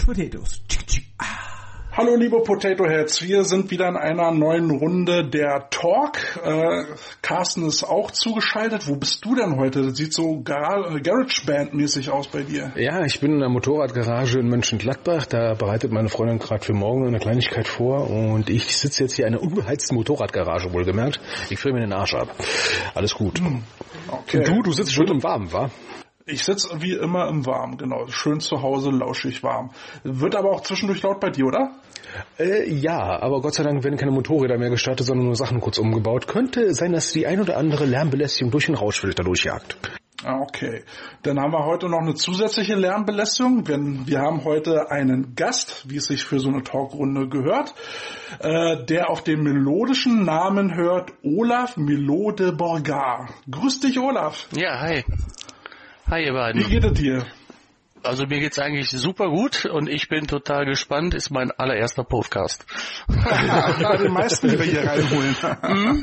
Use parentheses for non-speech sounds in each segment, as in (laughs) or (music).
Couch Potatoes. Hallo liebe Potato Heads, wir sind wieder in einer neuen Runde der Talk. Äh, Carsten ist auch zugeschaltet. Wo bist du denn heute? Das sieht so Gar Garage Band mäßig aus bei dir. Ja, ich bin in der Motorradgarage in Mönchengladbach. Da bereitet meine Freundin gerade für morgen eine Kleinigkeit vor und ich sitze jetzt hier in einer unbeheizten Motorradgarage, wohlgemerkt. Ich fülle mir den Arsch ab. Alles gut. Hm, Okay. Und du, du sitzt schon im Warmen, wa? Ich sitze wie immer im Warm, genau. Schön zu Hause, lauschig warm. Wird aber auch zwischendurch laut bei dir, oder? Äh, ja, aber Gott sei Dank werden keine Motorräder mehr gestartet, sondern nur Sachen kurz umgebaut. Könnte sein, dass die ein oder andere Lärmbelästigung durch den Rauschfilter durchjagt. Ah, Okay, dann haben wir heute noch eine zusätzliche Lärmbelästigung. Denn wir haben heute einen Gast, wie es sich für so eine Talkrunde gehört, äh, der auf den melodischen Namen hört Olaf Melode Borgar. Grüß dich, Olaf. Ja, hi. Hi, ihr Wie beiden. geht es dir? Also mir geht's eigentlich super gut und ich bin total gespannt. Ist mein allererster Podcast. (laughs) Bei den meisten, die wir hier reinholen. (laughs)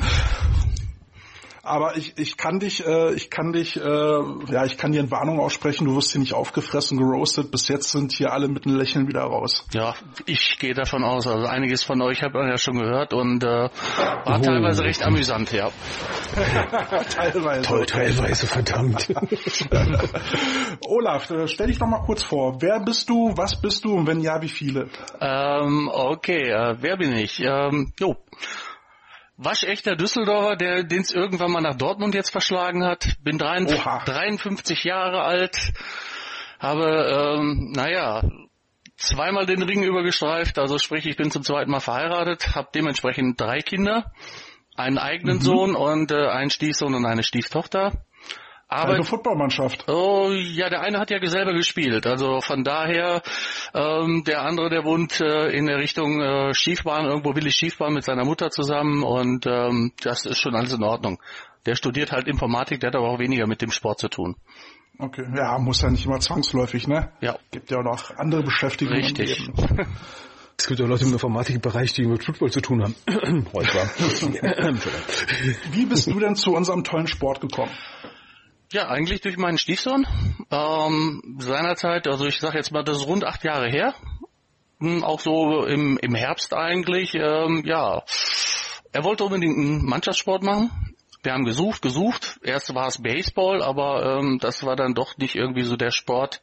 Aber ich, ich kann dich, äh, ich kann dich, äh, ja, ich kann dir eine Warnung aussprechen, du wirst hier nicht aufgefressen, geroastet. Bis jetzt sind hier alle mit einem Lächeln wieder raus. Ja, ich gehe davon aus. Also einiges von euch habt ihr ja schon gehört und äh, war teilweise recht amüsant, ja. (laughs) Teilweise. Toll, teilweise, verdammt. (laughs) Olaf, äh, stell dich doch mal kurz vor. Wer bist du, was bist du und wenn ja, wie viele? Ähm, okay, äh, wer bin ich? Ähm, jo. Waschechter Düsseldorfer, der den es irgendwann mal nach Dortmund jetzt verschlagen hat. Bin 53, Oha. 53 Jahre alt, habe, ähm, naja, zweimal den Ring übergestreift, also sprich, ich bin zum zweiten Mal verheiratet, habe dementsprechend drei Kinder, einen eigenen Sohn und äh, einen Stiefsohn und eine Stieftochter. Aber Eine Footballmannschaft. Oh, ja, der eine hat ja selber gespielt. Also von daher, ähm, der andere, der wohnt äh, in der Richtung äh, Schiefbahn, irgendwo will ich Schiefbahn mit seiner Mutter zusammen und ähm, das ist schon alles in Ordnung. Der studiert halt Informatik, der hat aber auch weniger mit dem Sport zu tun. Okay, ja, muss ja nicht immer zwangsläufig, ne? Ja, Gibt ja auch noch andere Beschäftigungen. richtig. (laughs) Es gibt ja Leute im Informatikbereich, die mit Football zu tun haben. (clears throat) Heute war. (laughs) (laughs) Wie bist du denn zu unserem tollen Sport gekommen? Ja, eigentlich durch meinen Stiefsohn. Ähm, seinerzeit, also ich sag jetzt mal, das ist rund acht Jahre her. Hm, Auch so im, im Herbst eigentlich, ähm, ja. Er wollte unbedingt einen Mannschaftssport machen. Wir haben gesucht, gesucht. Erst war es Baseball, aber ähm, das war dann doch nicht irgendwie so der Sport.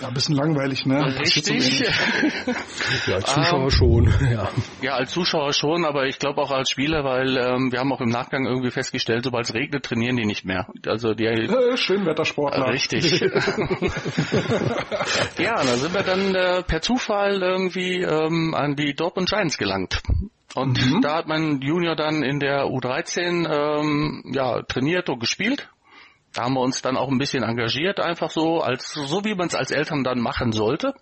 Ja, ein bisschen langweilig, ne? Richtig. Ja, als Zuschauer schon, (laughs) ja. ja, als Zuschauer schon, aber ich glaube auch als Spieler, weil ähm, wir haben auch im Nachgang irgendwie festgestellt, sobald es regnet, trainieren die nicht mehr. Also die Äh, Schönwettersportler. Richtig. (laughs) ja, da sind wir dann äh, per Zufall irgendwie ähm, an die Dortmund Giants gelangt. Und da hat mein Junior dann in der U13 ähm, ja, trainiert und gespielt. Da haben wir uns dann auch ein bisschen engagiert, einfach so, als so wie man es als Eltern dann machen sollte.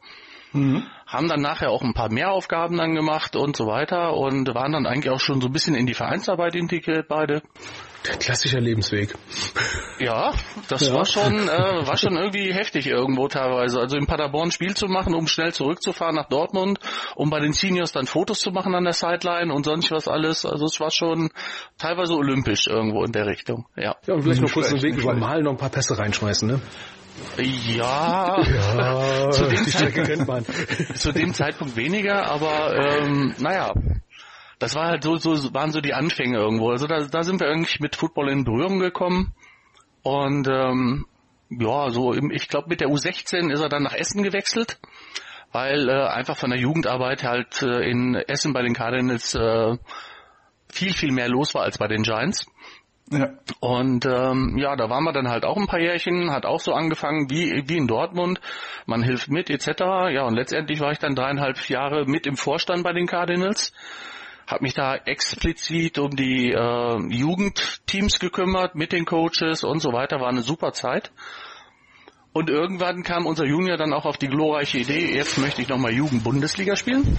Haben dann nachher auch ein paar Mehraufgaben dann gemacht und so weiter und waren dann eigentlich auch schon so ein bisschen in die Vereinsarbeit integriert beide. Klassischer Lebensweg. Ja, das Ja. war schon, äh, war schon irgendwie heftig irgendwo teilweise. Also in Paderborn ein Spiel zu machen, um schnell zurückzufahren nach Dortmund, um bei den Seniors dann Fotos zu machen an der Sideline und sonst was alles. Also es war schon teilweise olympisch irgendwo in der Richtung. Ja. Ja, und vielleicht noch kurz den Weg über. Mal noch ein paar Pässe reinschmeißen, ne? Ja, Ja, Zu dem die Strecke kennt man. (laughs) zu dem Zeitpunkt weniger, aber ähm, naja. Das war halt so, so waren so die Anfänge irgendwo. Also da, da sind wir eigentlich mit Football in Berührung gekommen. Und ähm, ja, so im, ich glaube mit der U16 ist er dann nach Essen gewechselt, weil äh, einfach von der Jugendarbeit halt äh, in Essen bei den Cardinals äh, viel, viel mehr los war als bei den Giants. Ja. Und ähm, ja, da waren wir dann halt auch ein paar Jährchen, hat auch so angefangen wie, wie in Dortmund. Man hilft mit etc. Ja, und letztendlich war ich dann dreieinhalb Jahre mit im Vorstand bei den Cardinals. Hab mich da explizit um die äh, Jugendteams gekümmert, mit den Coaches und so weiter. War eine super Zeit. Und irgendwann kam unser Junior dann auch auf die glorreiche Idee, jetzt möchte ich nochmal Jugend-Bundesliga spielen.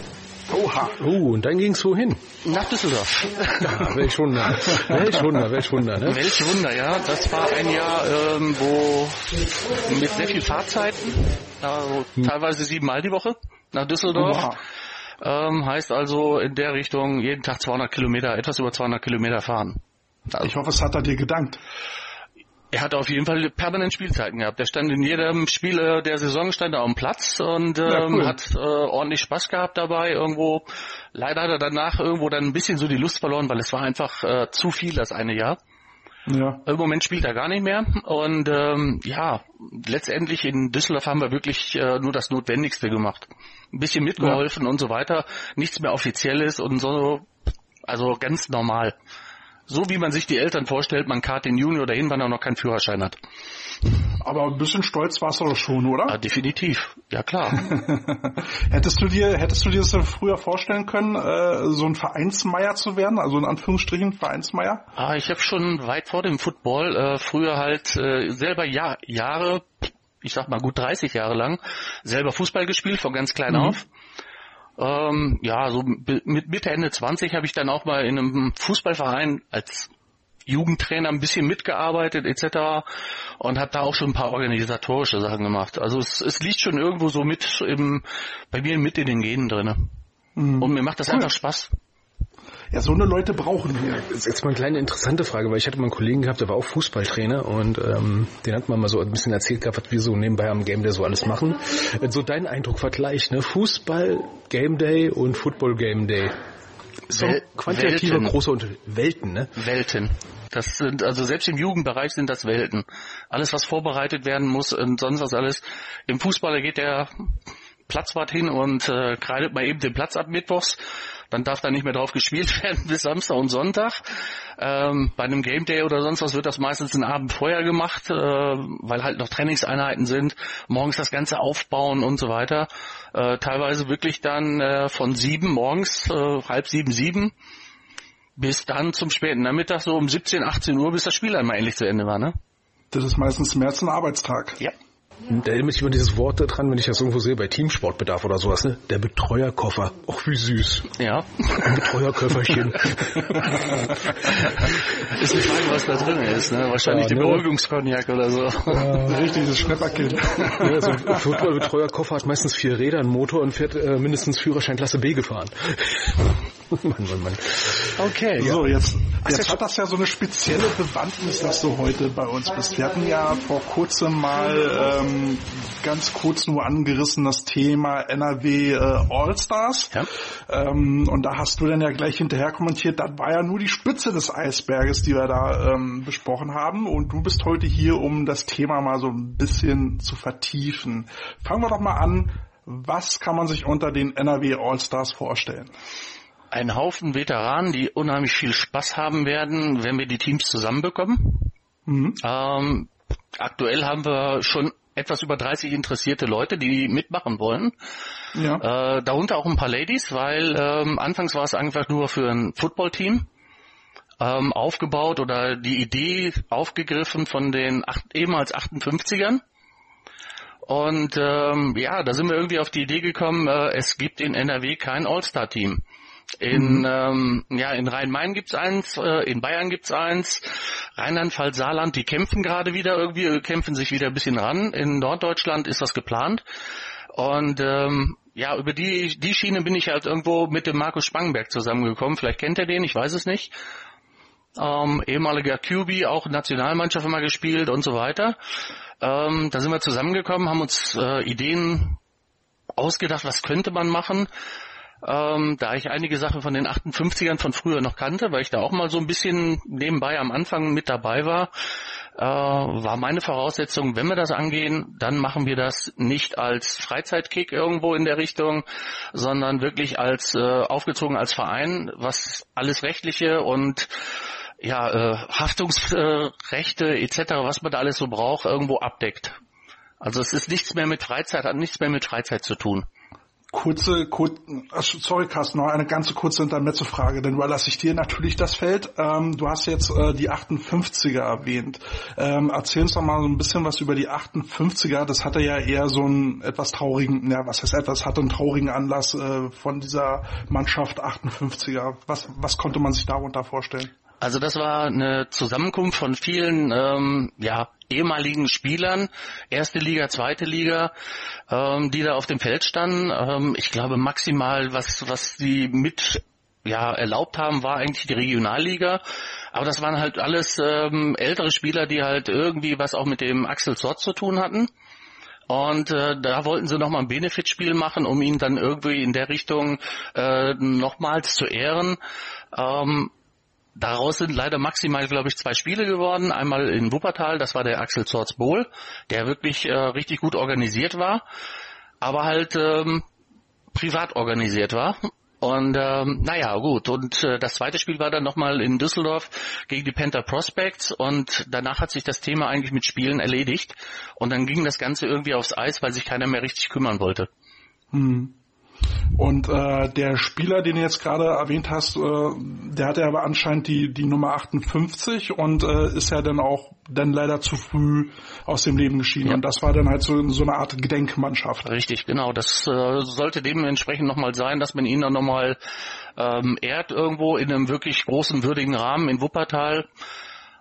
Oha. Oh, und dann ging's wohin? Nach Düsseldorf. Ja, welch Wunder. Welch Wunder, welch Wunder, ne? Welch Wunder, ja. Das war ein Jahr, ähm, wo mit sehr viel Fahrzeiten, also teilweise siebenmal die Woche nach Düsseldorf. Oha. Ähm, heißt also in der Richtung jeden Tag 200 Kilometer, etwas über 200 Kilometer fahren. Also, Ich hoffe, es hat er dir gedankt. Er hat auf jeden Fall permanent Spielzeiten gehabt. Er stand in jedem Spiel äh, der Saison stand er auf dem Platz und ähm, ja, cool. hat äh, ordentlich Spaß gehabt dabei. Irgendwo leider hat er danach irgendwo dann ein bisschen so die Lust verloren, weil es war einfach äh, zu viel das eine Jahr. Ja. Im Moment spielt er gar nicht mehr. Und ähm, ja, letztendlich in Düsseldorf haben wir wirklich äh, nur das Notwendigste gemacht. Ein bisschen mitgeholfen ja. und so weiter. Nichts mehr Offizielles und so. Also ganz normal. So wie man sich die Eltern vorstellt, man kart den Junior dahin, wenn er noch keinen Führerschein hat. Aber ein bisschen stolz warst du doch schon, oder? Ja, definitiv. Ja, klar. (laughs) hättest du dir, hättest du dir das früher vorstellen können, äh, so ein Vereinsmeier zu werden? Also in Anführungsstrichen Vereinsmeier? Ah, ich habe schon weit vor dem Football äh, früher halt äh, selber ja, Jahre, ich sag mal gut 30 Jahre lang, selber Fußball gespielt, von ganz klein mhm. auf. Ähm, ja, so mit Mitte, Ende 20 habe ich dann auch mal in einem Fußballverein als Jugendtrainer ein bisschen mitgearbeitet etc. und habe da auch schon ein paar organisatorische Sachen gemacht. Also es, es liegt schon irgendwo so mit im, bei mir mit in den Genen drinne. Mhm. Und mir macht das cool. einfach Spaß. Ja, so eine Leute brauchen wir. Das ist jetzt mal eine kleine interessante Frage, weil ich hatte mal einen Kollegen gehabt, der war auch Fußballtrainer und ähm, den hat man mal so ein bisschen erzählt gehabt, was wir so nebenbei am Game Day so alles machen. So dein Eindruck, Vergleich, ne? Fußball Game Day und Football Game Day. So Wel quantitative Welten. große und Welten, ne? Welten. Das sind, also selbst im Jugendbereich sind das Welten. Alles, was vorbereitet werden muss und sonst was alles. Im Fußballer geht der Platzwart hin und äh, kreidet mal eben den Platz ab mittwochs dann darf da nicht mehr drauf gespielt (laughs) werden bis Samstag und Sonntag. Ähm, bei einem Game Day oder sonst was wird das meistens einen Abend vorher gemacht, äh, weil halt noch Trainingseinheiten sind, morgens das Ganze aufbauen und so weiter. Äh, teilweise wirklich dann äh, von sieben morgens, äh, halb sieben, sieben, bis dann zum späten Nachmittag so um 17, 18 Uhr, bis das Spiel einmal endlich zu Ende war, ne? Das ist meistens mehr als ein Arbeitstag. Ja. Da erinnere mich immer dieses Wort dran, wenn ich das irgendwo sehe, bei Teamsportbedarf oder sowas, ne? Der Betreuerkoffer. Och, wie süß. Ja. Ein Betreuerköfferchen. (laughs) ist eine Frage, was da drin ist, ne? Wahrscheinlich ja, ne? Beruhigungskognak oder so. Ja. Richtig, das Schnapperkind. (laughs) Ja, so ein Footballbetreuerkoffer hat meistens vier Räder, einen Motor und fährt äh, mindestens Führerschein Klasse B gefahren. Mann, Mann, Mann. Okay. So, jetzt, jetzt hat das ja so eine spezielle Bewandtnis, dass du heute bei uns bist. Wir hatten ja vor kurzem mal ähm, ganz kurz nur angerissen das Thema NRW äh, All-Stars. Ja. Ähm, und da hast du dann ja gleich hinterher kommentiert, das war ja nur die Spitze des Eisberges, die wir da ähm, besprochen haben. Und du bist heute hier, um das Thema mal so ein bisschen zu vertiefen. Fangen wir doch mal an. Was kann man sich unter den NRW All-Stars vorstellen? Ein Haufen Veteranen, die unheimlich viel Spaß haben werden, wenn wir die Teams zusammenbekommen. Mhm. Ähm, aktuell haben wir schon etwas über 30 interessierte Leute, die mitmachen wollen. Ja. Äh, darunter auch ein paar Ladies, weil ähm, anfangs war es einfach nur für ein Footballteam ähm, aufgebaut oder die Idee aufgegriffen von den acht, ehemals 58ern. Und ähm, ja, da sind wir irgendwie auf die Idee gekommen, äh, es gibt in NRW kein All-Star-Team. In, mhm. ähm, ja, in Rhein-Main gibt's eins, äh, in Bayern gibt's eins, Rheinland-Pfalz, Saarland, die kämpfen gerade wieder irgendwie, kämpfen sich wieder ein bisschen ran. In Norddeutschland ist das geplant. Und ähm, ja, über die, die Schiene bin ich halt irgendwo mit dem Markus Spangenberg zusammengekommen. Vielleicht kennt er den, ich weiß es nicht. Ähm, ehemaliger QB, auch Nationalmannschaft immer gespielt und so weiter. Ähm, da sind wir zusammengekommen, haben uns äh, Ideen ausgedacht, was könnte man machen ähm, da ich einige Sachen von den 58ern von früher noch kannte, weil ich da auch mal so ein bisschen nebenbei am Anfang mit dabei war, äh, war meine Voraussetzung, wenn wir das angehen, dann machen wir das nicht als Freizeitkick irgendwo in der Richtung, sondern wirklich als äh, aufgezogen als Verein, was alles rechtliche und ja, äh, Haftungsrechte äh, etc., was man da alles so braucht, irgendwo abdeckt. Also es ist nichts mehr mit Freizeit, hat nichts mehr mit Freizeit zu tun kurze, kur sorry Carsten, noch eine ganze kurze Intermezzo-Frage, denn überlasse ich dir natürlich das Feld. Ähm, du hast jetzt äh, die 58er erwähnt. Ähm, erzähl uns doch mal so ein bisschen was über die 58er. Das hatte ja eher so einen etwas traurigen, ja was heißt etwas, hatte einen traurigen Anlass äh, von dieser Mannschaft 58er. Was, was konnte man sich darunter vorstellen? Also das war eine Zusammenkunft von vielen ähm, ja, ehemaligen Spielern, erste Liga, zweite Liga, ähm, die da auf dem Feld standen. Ähm, ich glaube maximal, was, was die mit ja erlaubt haben, war eigentlich die Regionalliga. Aber das waren halt alles ähm, ältere Spieler, die halt irgendwie was auch mit dem Axel Sort zu tun hatten. Und äh, da wollten sie nochmal ein Benefitspiel machen, um ihn dann irgendwie in der Richtung äh, nochmals zu ehren. Ähm, daraus sind leider maximal, glaube ich, zwei Spiele geworden. Einmal in Wuppertal, das war der Axel Zorts Bowl, der wirklich äh, richtig gut organisiert war, aber halt ähm, privat organisiert war. Und ähm, naja, gut. Und äh, das zweite Spiel war dann nochmal in Düsseldorf gegen die Panther Prospects und danach hat sich das Thema eigentlich mit Spielen erledigt. Und dann ging das Ganze irgendwie aufs Eis, weil sich keiner mehr richtig kümmern wollte. Hm. Und äh, der Spieler, den du jetzt gerade erwähnt hast, äh, der hatte aber anscheinend die, die Nummer 58 und äh, ist ja dann auch dann leider zu früh aus dem Leben geschieden. Ja. Und das war dann halt so, so eine Art Gedenkmannschaft. Richtig, genau. Das äh, sollte dementsprechend nochmal sein, dass man ihn dann nochmal ähm, ehrt irgendwo in einem wirklich großen, würdigen Rahmen in Wuppertal.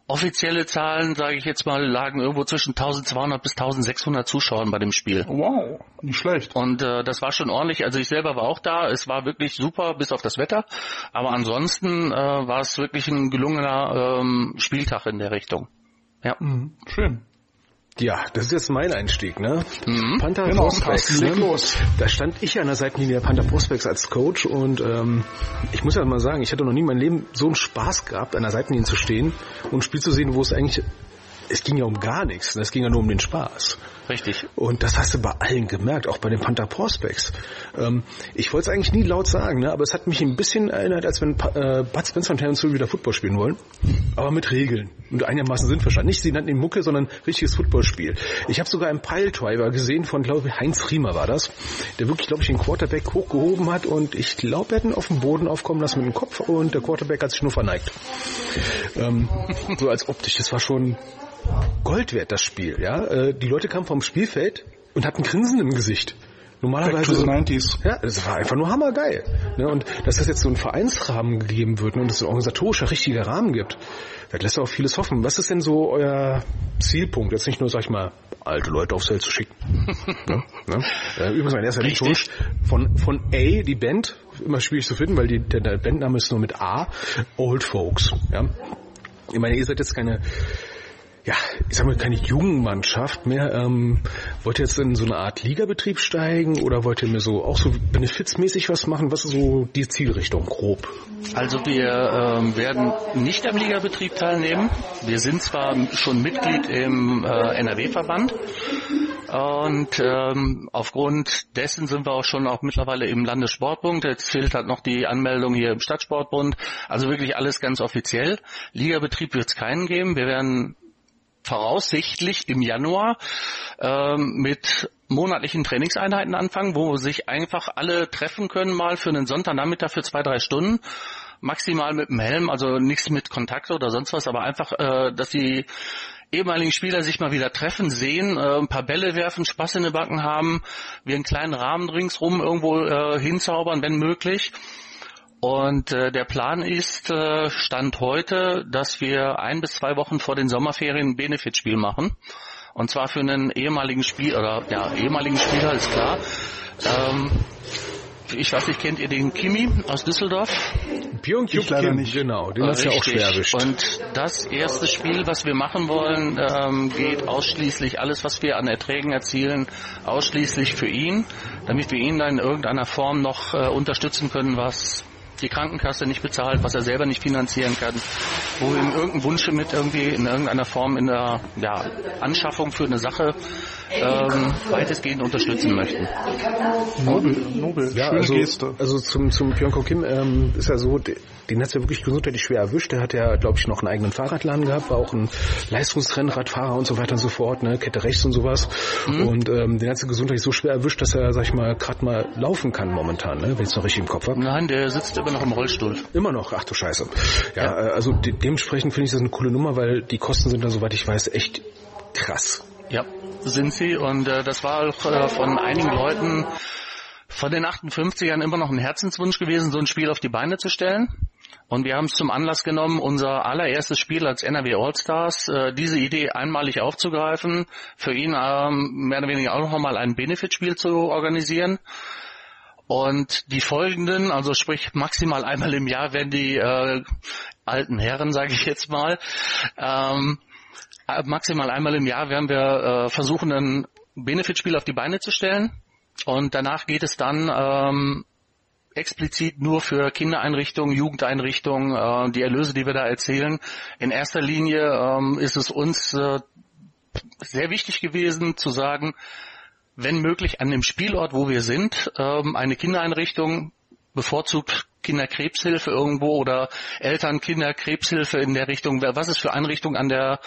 Offizielle Zahlen, sage ich jetzt mal, lagen irgendwo zwischen 1200 bis 1600 Zuschauern bei dem Spiel. Wow, nicht schlecht. Und äh, das war schon ordentlich. Also ich selber war auch da. Es war wirklich super, bis auf das Wetter. Aber ansonsten äh, war es wirklich ein gelungener ähm, Spieltag in der Richtung. Ja, mhm, schön. Ja, das ist jetzt mein Einstieg, ne? Mhm. Panther genau, Prospects. Ne? Los. Da stand ich an der Seitenlinie der Panther Prospects als Coach und ähm, ich muss ja mal sagen, ich hatte noch nie in meinem Leben so einen Spaß gehabt, an der Seitenlinie zu stehen und ein Spiel zu sehen, wo es eigentlich es ging ja um gar nichts, ne? es ging ja nur um den Spaß. Richtig. Und das hast du bei allen gemerkt, auch bei den Panther Prospects. Ähm, ich wollte es eigentlich nie laut sagen, ne? aber es hat mich ein bisschen erinnert, als wenn äh, Bud Spencer und Terence Hill wieder Football spielen wollen, aber mit Regeln und einigermaßen sinnverstanden. Nicht sie nannten ihn Mucke, sondern richtiges Footballspiel. Ich habe sogar einen Piledriver gesehen von, glaube ich, Heinz Riemer war das, der wirklich, glaube ich, den Quarterback hochgehoben hat und ich glaube, er hat ihn auf den Boden aufkommen lassen mit dem Kopf und der Quarterback hat sich nur verneigt. Ähm, so als optisch, das war schon Gold wert, das Spiel. Ja, äh, Die Leute kamen vom Spielfeld und hatten Grinsen im Gesicht. Normalerweise. Back to the 90s. Ja, es war einfach nur hammergeil. Ne? Und dass das jetzt so ein Vereinsrahmen gegeben wird ne? und es ein organisatorischer, richtiger Rahmen gibt, das lässt auch vieles hoffen. Was ist denn so euer Zielpunkt? Jetzt nicht nur, sag ich mal, alte Leute aufs Feld zu schicken. (laughs) ne? Ne? Übrigens mein erster Liedwunsch von, von A, die Band, immer schwierig zu finden, weil die, der, der Bandname ist nur mit A, Old Folks. Ja? Ich meine, ihr seid jetzt keine ja, ich sag mal, keine Jugendmannschaft mehr. Ähm, wollt ihr jetzt in so eine Art Ligabetrieb steigen oder wollt ihr mir so auch so benefitsmäßig was machen? Was ist so die Zielrichtung grob? Also wir ähm, werden nicht am Ligabetrieb teilnehmen. Wir sind zwar schon Mitglied im äh, NRW-Verband und ähm, aufgrund dessen sind wir auch schon auch mittlerweile im Landessportbund. Jetzt fehlt halt noch die Anmeldung hier im Stadtsportbund. Also wirklich alles ganz offiziell. Ligabetrieb wird es keinen geben. Wir werden voraussichtlich im Januar ähm, mit monatlichen Trainingseinheiten anfangen, wo sich einfach alle treffen können mal für einen Sonntagnachmittag für zwei, drei Stunden. Maximal mit dem Helm, also nichts mit Kontakt oder sonst was, aber einfach, äh, dass die ehemaligen Spieler sich mal wieder treffen, sehen, äh, ein paar Bälle werfen, Spaß in den Backen haben, wir einen kleinen Rahmen ringsrum irgendwo äh, hinzaubern, wenn möglich. Und äh, der Plan ist, äh, Stand heute, dass wir ein bis zwei Wochen vor den Sommerferien ein Benefitspiel machen. Und zwar für einen ehemaligen Spieler, oder ja, ehemaligen Spieler ist klar. Ähm, ich weiß nicht, kennt ihr den Kimi aus Düsseldorf? Björn ich leider nicht. Genau, den ist ja auch schwer erwischt. Und das erste Spiel, was wir machen wollen, ähm, geht ausschließlich, alles was wir an Erträgen erzielen, ausschließlich für ihn, damit wir ihn dann in irgendeiner Form noch äh, unterstützen können, was die Krankenkasse nicht bezahlt, was er selber nicht finanzieren kann, wo wir ihm irgendeinen Wunsch mit irgendwie in irgendeiner Form in der ja, Anschaffung für eine Sache ähm, weitestgehend unterstützen möchten. Nobel, nobel, ja, schöne also, Geste. Also zum, zum Pyeongko Kim ähm, ist ja so, den hat es ja wirklich gesundheitlich schwer erwischt. Der hat ja, glaube ich, noch einen eigenen Fahrradladen gehabt, war auch ein Leistungsrennradfahrer und so weiter und so fort, ne, Kette rechts und sowas. Mhm. Und ähm, den hat es gesundheitlich so schwer erwischt, dass er, sag ich mal, gerade mal laufen kann momentan, ne, wenn ich es noch richtig im Kopf habe. Nein, der sitzt immer noch im Rollstuhl. Immer noch, ach du Scheiße. Ja, ja. Äh, also de dementsprechend finde ich das eine coole Nummer, weil die Kosten sind da, soweit ich weiß, echt krass. Ja, sind sie. Und äh, das war auch äh, von einigen Leuten von den 58ern immer noch ein Herzenswunsch gewesen, so ein Spiel auf die Beine zu stellen. Und wir haben es zum Anlass genommen, unser allererstes Spiel als NRW All-Stars, äh, diese Idee einmalig aufzugreifen, für ihn ähm, mehr oder weniger auch noch mal ein Benefitspiel zu organisieren. Und die folgenden, also sprich maximal einmal im Jahr werden die äh, alten Herren, sage ich jetzt mal, ähm, maximal einmal im Jahr werden wir äh, versuchen, ein Benefitspiel auf die Beine zu stellen. Und danach geht es dann ähm, explizit nur für Kindereinrichtungen, Jugendeinrichtungen, äh, die Erlöse, die wir da erzählen. In erster Linie ähm, ist es uns äh, sehr wichtig gewesen zu sagen, wenn möglich an dem Spielort, wo wir sind, ähm, eine Kindereinrichtung, bevorzugt Kinderkrebshilfe irgendwo oder Eltern Kinderkrebshilfe in der Richtung, was es für Einrichtungen an der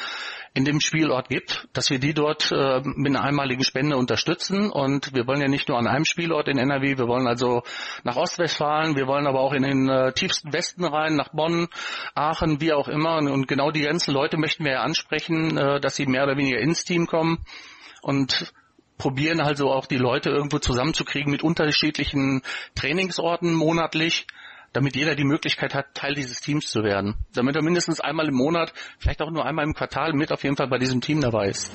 in dem Spielort gibt, dass wir die dort äh, mit einer einmaligen Spende unterstützen. Und wir wollen ja nicht nur an einem Spielort in NRW, wir wollen also nach Ostwestfalen, wir wollen aber auch in den äh, tiefsten Westen rein, nach Bonn, Aachen, wie auch immer. Und, und genau die ganzen Leute möchten wir ja ansprechen, äh, dass sie mehr oder weniger ins Team kommen. Und probieren also auch die Leute irgendwo zusammenzukriegen mit unterschiedlichen Trainingsorten monatlich, damit jeder die Möglichkeit hat, Teil dieses Teams zu werden. Damit er mindestens einmal im Monat, vielleicht auch nur einmal im Quartal mit auf jeden Fall bei diesem Team dabei ist.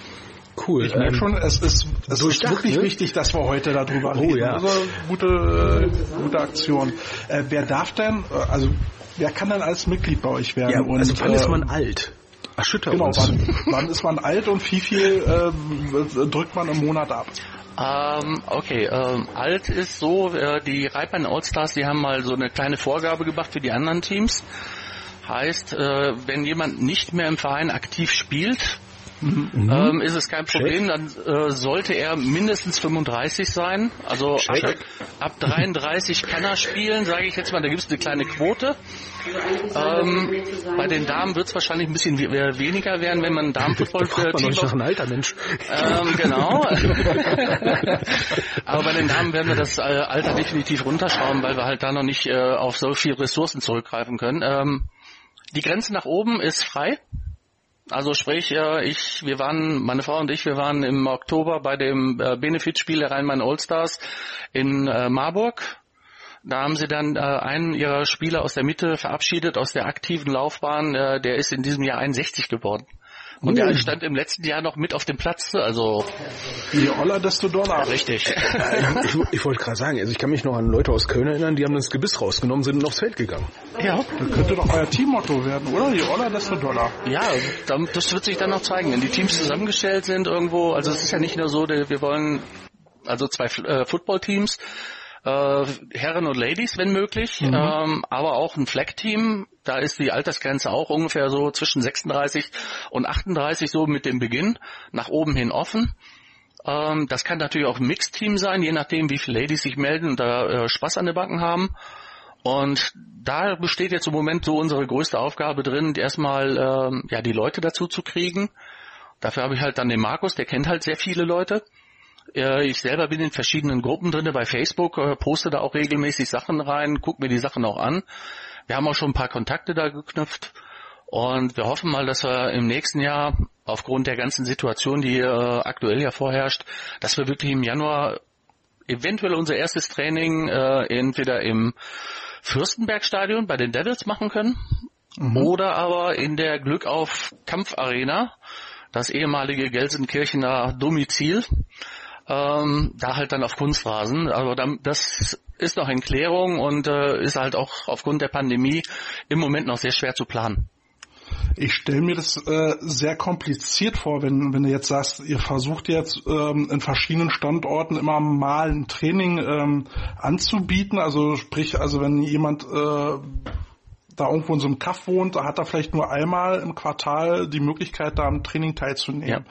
Cool. Ich merke ähm, schon, es ist, es ist wirklich ne? wichtig, dass wir heute darüber oh, reden. Ja. Also gute, äh, gute Aktion. Äh, wer darf denn, äh, also wer kann denn als Mitglied bei euch werden? Ja, also wann äh, ist man alt? Erschüttert genau, wann, wann, ist man alt und wie viel äh, drückt man im Monat ab? Ähm, okay, ähm, alt ist so, äh, die Reitbahn Allstars, die haben mal so eine kleine Vorgabe gemacht für die anderen Teams. Heißt, äh, wenn jemand nicht mehr im Verein aktiv spielt, mhm. ähm, ist es kein Problem, dann äh, sollte er mindestens 35 sein. Also ab, ab, 33 kann er spielen, sage ich jetzt mal, da gibt es eine kleine Quote. Ähm, bei den Damen wird es wahrscheinlich ein bisschen weniger werden, wenn man Damenfußball (laughs) für Team noch ein alter Mensch. Ähm, genau. (laughs) Aber bei den Damen werden wir das äh, Alter definitiv runterschrauben, weil wir halt da noch nicht äh, auf so viele Ressourcen zurückgreifen können. Ähm, die Grenze nach oben ist frei. Also sprich, ich, wir waren, meine Frau und ich, wir waren im Oktober bei dem äh, Benefitspiel der Rhein-Main Allstars in äh, Marburg. Da haben sie dann äh, einen ihrer Spieler aus der Mitte verabschiedet, aus der aktiven Laufbahn. der ist in diesem Jahr 61 geworden. Und der stand im letzten Jahr noch mit auf dem Platz, also. Je Oller, desto Dollar. Richtig. ich, ich wollte gerade sagen, also ich kann mich noch an Leute aus Köln erinnern, die haben das Gebiss rausgenommen, sind aufs Feld gegangen. Ja. Das könnte doch euer Teammotto werden, oder? Je Oller, desto Dollar. Ja, das wird sich dann noch zeigen, wenn die Teams zusammengestellt sind irgendwo. Also es ist ja nicht nur so, wir wollen also zwei äh, Football-Teams, äh, Herren und Ladies, wenn möglich, mhm. ähm, aber auch ein Flag-Team. Da ist die Altersgrenze auch ungefähr so zwischen 36 und 38 so mit dem Beginn nach oben hin offen. Ähm, das kann natürlich auch ein Mixed-Team sein, je nachdem, wie viele Ladies sich melden und da äh, Spaß an den Backen haben. Und da besteht jetzt im Moment so unsere größte Aufgabe drin, erstmal ähm, ja die Leute dazu zu kriegen. Dafür habe ich halt dann den Markus, der kennt halt sehr viele Leute. Ich selber bin in verschiedenen Gruppen drin bei Facebook, äh, poste da auch regelmäßig Sachen rein, gucke mir die Sachen auch an. Wir haben auch schon ein paar Kontakte da geknüpft und wir hoffen mal, dass wir im nächsten Jahr aufgrund der ganzen Situation, die äh, aktuell ja vorherrscht, dass wir wirklich im Januar eventuell unser erstes Training äh, entweder im Fürstenbergstadion bei den Devils machen können mhm. oder aber in der Glück auf Kampfarena, das ehemalige Gelsenkirchener Domizil ähm, da halt dann auf Kunstrasen. Aber dann, das ist noch in Klärung und äh, ist halt auch aufgrund der Pandemie im Moment noch sehr schwer zu planen. Ich stelle mir das äh, sehr kompliziert vor, wenn, wenn du jetzt sagst, ihr versucht jetzt ähm, in verschiedenen Standorten immer mal ein Training ähm, anzubieten. Also sprich, also wenn jemand äh, da irgendwo in so einem Kaff wohnt, da hat er vielleicht nur einmal im Quartal die Möglichkeit, da am Training teilzunehmen.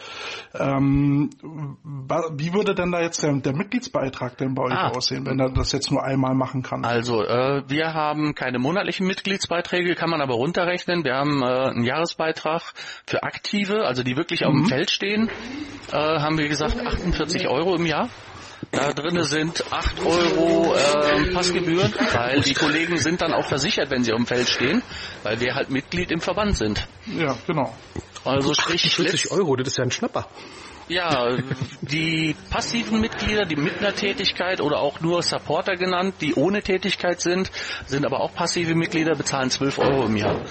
Ja. Ähm, wie würde denn da jetzt der, der Mitgliedsbeitrag denn bei euch ah. aussehen, wenn er das jetzt nur einmal machen kann? Also, äh, wir haben keine monatlichen Mitgliedsbeiträge, kann man aber runterrechnen. Wir haben äh, einen Jahresbeitrag für Aktive, also die wirklich mhm. auf dem mhm. Feld stehen, äh, haben wir gesagt 48 Euro im Jahr. Da drinnen sind 8 Euro äh, Passgebühren, weil die Kollegen sind dann auch versichert, wenn sie auf dem Feld stehen, weil wir halt Mitglied im Verband sind. Ja, genau. Also sprich 40 Euro, das ist ja ein Schnapper. Ja, die passiven Mitglieder, die mit einer Tätigkeit oder auch nur Supporter genannt, die ohne Tätigkeit sind, sind aber auch passive Mitglieder, bezahlen 12 Euro im Jahr.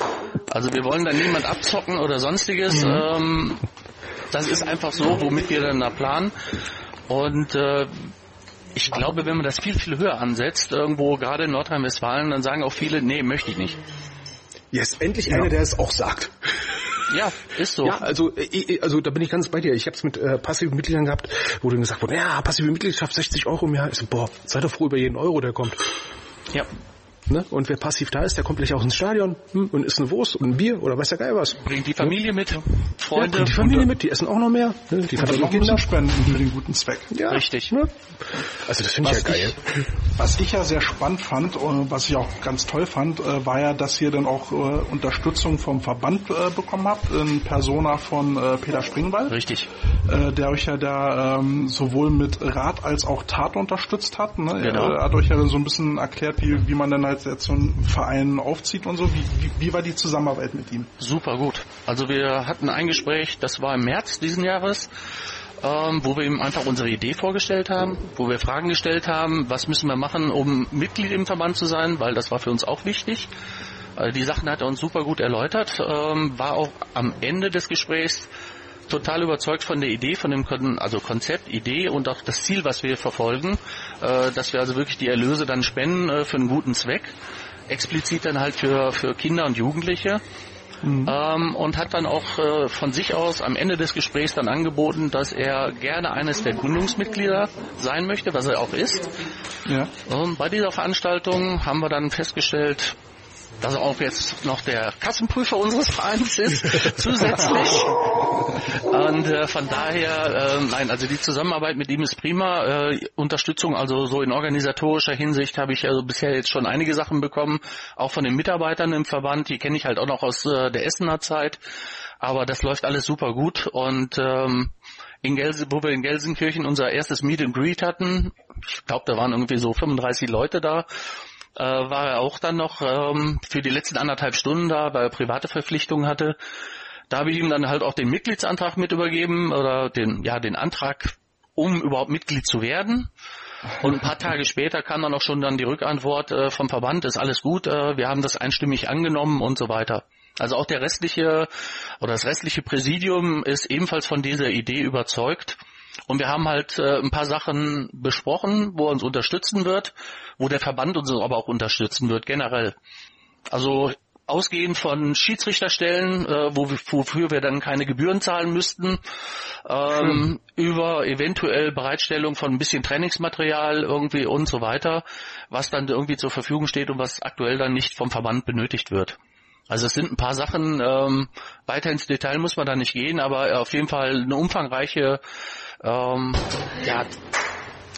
Also wir wollen da niemand abzocken oder sonstiges. Mhm. Ähm, das ist einfach so, womit wir dann da planen. Und äh, ich glaube, wenn man das viel, viel höher ansetzt, irgendwo gerade in Nordrhein-Westfalen, dann sagen auch viele, nee, möchte ich nicht. Jetzt endlich ja. einer, der es auch sagt. Ja, ist so. Ja, also, äh, also da bin ich ganz bei dir. Ich habe es mit äh, passiven Mitgliedern gehabt, wo dann gesagt wurde, ja, passive Mitgliedschaft 60 Euro im Jahr. Ich so, boah, sei doch froh über jeden Euro, der kommt. Ja. Ne? Und wer passiv da ist, der kommt gleich auch ins Stadion hm, und isst eine Wurst und ein Bier oder weiß der Geil was. Bringt die Familie ja. mit, Freunde. Ja, bringt die Familie mit, die essen auch noch mehr. Ne? Die können auch Kinder spenden für den guten Zweck. Ja. Richtig. Ne? Also das finde ich ja geil. Ich, was ich ja sehr spannend fand und was ich auch ganz toll fand, äh, war ja, dass ihr dann auch äh, Unterstützung vom Verband äh, bekommen habt, in Persona von Peter Springwald. Richtig. Der euch ja da ähm, sowohl mit Rat als auch Tat unterstützt hat. Ne? Genau. Er hat euch ja dann so ein bisschen erklärt, wie, wie man dann halt jetzt so einen Verein aufzieht und so. Wie, wie, wie war die Zusammenarbeit mit ihm? Super gut. Also wir hatten ein Gespräch, das war im März diesen Jahres. Ähm, wo wir ihm einfach unsere Idee vorgestellt haben, wo wir Fragen gestellt haben, was müssen wir machen, um Mitglied im Verband zu sein, weil das war für uns auch wichtig. Äh, die Sachen hat er uns super gut erläutert, ähm, war auch am Ende des Gesprächs total überzeugt von der Idee, von dem Kon also Konzept, Idee und auch das Ziel, was wir verfolgen, äh, dass wir also wirklich die Erlöse dann spenden äh, für einen guten Zweck, explizit dann halt für, für Kinder und Jugendliche. Mhm. Ähm, und hat dann auch äh, von sich aus am Ende des Gesprächs dann angeboten, dass er gerne eines der Gründungsmitglieder sein möchte, was er auch ist. Ja. Und bei dieser Veranstaltung haben wir dann festgestellt, dass er auch jetzt noch der Kassenprüfer unseres Vereins ist, (laughs) zusätzlich. Und äh, von daher, äh, nein, also die Zusammenarbeit mit ihm ist prima. Äh, Unterstützung, also so in organisatorischer Hinsicht habe ich also bisher jetzt schon einige Sachen bekommen, auch von den Mitarbeitern im Verband, die kenne ich halt auch noch aus äh, der Essener Zeit. Aber das läuft alles super gut und ähm, in Gelsen, wo wir in Gelsenkirchen unser erstes Meet and Greet hatten, ich glaube, da waren irgendwie so 35 Leute da äh, war er auch dann noch ähm, für die letzten anderthalb Stunden da, weil er private Verpflichtungen hatte. Da habe ich ihm dann halt auch den Mitgliedsantrag mit übergeben oder den, ja, den Antrag, um überhaupt Mitglied zu werden. Und ein paar Tage später kam dann auch schon dann die Rückantwort äh, vom Verband, ist alles gut, äh, wir haben das einstimmig angenommen und so weiter. Also auch der restliche oder das restliche Präsidium ist ebenfalls von dieser Idee überzeugt. Und wir haben halt äh, ein paar Sachen besprochen, wo er uns unterstützen wird, wo der Verband uns aber auch unterstützen wird, generell. Also ausgehend von Schiedsrichterstellen, äh, wo wofür wir dann keine Gebühren zahlen müssten, ähm, über eventuell Bereitstellung von ein bisschen Trainingsmaterial irgendwie und so weiter, was dann irgendwie zur Verfügung steht und was aktuell dann nicht vom Verband benötigt wird. Also es sind ein paar Sachen, ähm, weiter ins Detail muss man da nicht gehen, aber auf jeden Fall eine umfangreiche ähm, ja,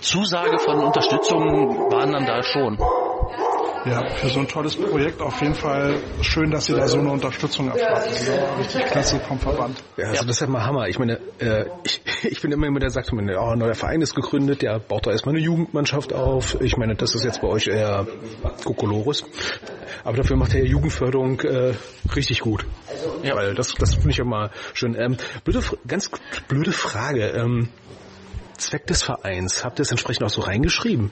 Zusage von Unterstützung waren dann da schon. Ja, für so ein tolles Projekt auf jeden Fall schön, dass Sie da so eine Unterstützung erfahren. Das ist richtig klasse vom Verband. Ja, also ja. das ist ja mal Hammer. Ich meine, äh, ich, (laughs) ich bin immer jemand, der sagt, meine, oh, ein neuer Verein ist gegründet, der baut da erstmal eine Jugendmannschaft auf. Ich meine, das ist jetzt bei euch eher Kokolores. Aber dafür macht er ja Jugendförderung äh, richtig gut. Ja. Weil das, das finde ich ja mal schön. Ähm, blöde, ganz blöde Frage. Ähm, Zweck des Vereins, habt ihr es entsprechend auch so reingeschrieben?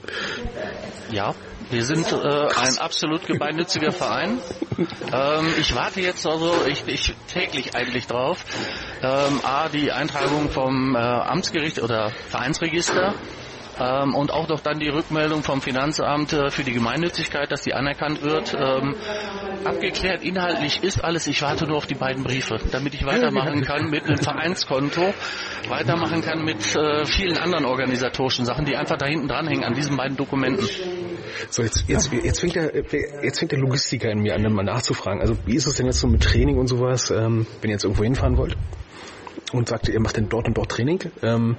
Ja, wir sind äh, ein absolut gemeinnütziger Verein. Ähm, ich warte jetzt also ich, ich täglich eigentlich drauf. Ähm, A, die Eintragung vom äh, Amtsgericht oder Vereinsregister ähm, und auch noch dann die Rückmeldung vom Finanzamt äh, für die Gemeinnützigkeit, dass die anerkannt wird. Ähm, abgeklärt inhaltlich ist alles. Ich warte nur auf die beiden Briefe, damit ich weitermachen kann mit einem Vereinskonto, weitermachen kann mit äh, vielen anderen organisatorischen Sachen, die einfach da hinten dranhängen an diesen beiden Dokumenten. So, jetzt, jetzt, jetzt, fängt der, jetzt fängt der Logistiker in mir an, mal nachzufragen. Also wie ist es denn jetzt so mit Training und sowas, ähm, wenn ihr jetzt irgendwo hinfahren wollt? Und sagt, ihr macht denn dort und dort Training. Ähm,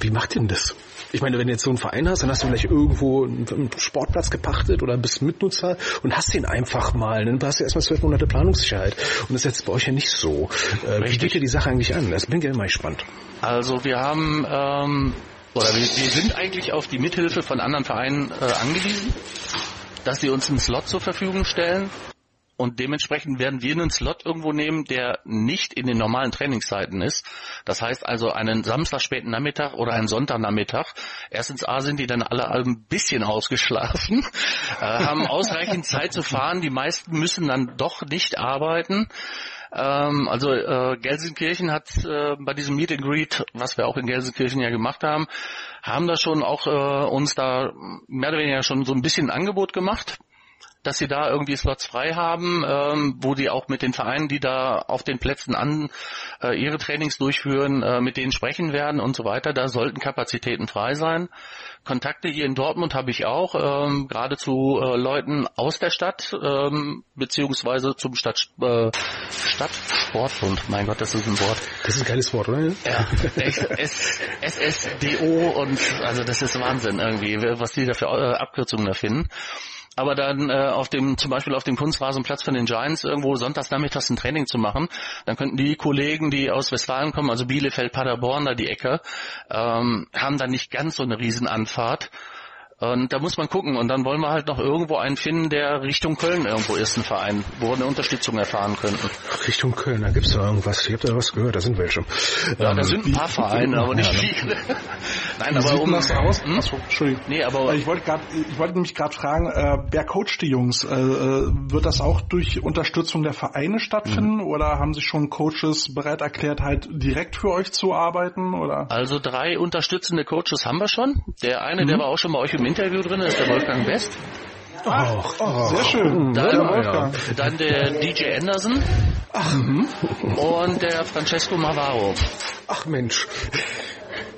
wie macht ihr denn das? Ich meine, wenn du jetzt so einen Verein hast, dann hast du vielleicht irgendwo einen Sportplatz gepachtet oder bist Mitnutzer und hast den einfach mal. Dann hast du erstmal zwölf Monate Planungssicherheit. Und das ist jetzt bei euch ja nicht so. Äh, wie geht ihr die Sache eigentlich an? Das bin gerne mal gespannt. Also wir haben ähm, oder wir, wir sind eigentlich auf die Mithilfe von anderen Vereinen äh, angewiesen, dass sie uns einen Slot zur Verfügung stellen. Und dementsprechend werden wir einen Slot irgendwo nehmen, der nicht in den normalen Trainingszeiten ist. Das heißt also einen Samstag späten Nachmittag oder einen Sonntagnachmittag. Erstens A sind die dann alle ein bisschen ausgeschlafen, (laughs) äh, haben ausreichend Zeit zu fahren. Die meisten müssen dann doch nicht arbeiten. Ähm, also äh, Gelsenkirchen hat äh, bei diesem Meet and Greet, was wir auch in Gelsenkirchen ja gemacht haben, haben da schon auch äh, uns da mehr oder weniger schon so ein bisschen ein Angebot gemacht dass sie da irgendwie Slots frei haben, ähm, wo die auch mit den Vereinen, die da auf den Plätzen an äh, ihre Trainings durchführen, äh, mit denen sprechen werden und so weiter. Da sollten Kapazitäten frei sein. Kontakte hier in Dortmund habe ich auch, ähm, gerade zu äh, Leuten aus der Stadt, ähm, beziehungsweise zum Stadt, äh, Stadtsportbund. Mein Gott, das ist ein Wort. Das ist ein geiles Wort, oder? Ja, SSDO und also das ist Wahnsinn irgendwie, was die da für äh, Abkürzungen erfinden aber dann äh, auf dem zum Beispiel auf dem Kunstrasenplatz von den Giants irgendwo sonntags nachmittags ein Training zu machen, dann könnten die Kollegen, die aus Westfalen kommen, also Bielefeld, Paderborn, da die Ecke, ähm, haben dann nicht ganz so eine Riesenanfahrt und da muss man gucken. Und dann wollen wir halt noch irgendwo einen finden, der Richtung Köln irgendwo ist, ein Verein, wo wir eine Unterstützung erfahren könnten. Richtung Köln, da gibt's da irgendwas. Ich habe da was gehört, da sind welche. Ja, ähm, da sind ein paar Vereine, aber nicht viele. Nein, aber um das aus. Hm? Achso, Entschuldigung. Nee, aber ich wollte gerade, ich wollte nämlich gerade fragen, äh, wer coacht die Jungs? Äh, äh, wird das auch durch Unterstützung der Vereine stattfinden mhm. oder haben sich schon Coaches bereit erklärt, halt direkt für euch zu arbeiten? Oder? Also drei unterstützende Coaches haben wir schon. Der eine, mhm. der war auch schon bei euch im Interview drin, ist der Wolfgang West. Ach, oh, sehr schön. Dann, ja, dann der DJ Anderson. Ach. Mhm. Und der Francesco Mavaro. Ach Mensch.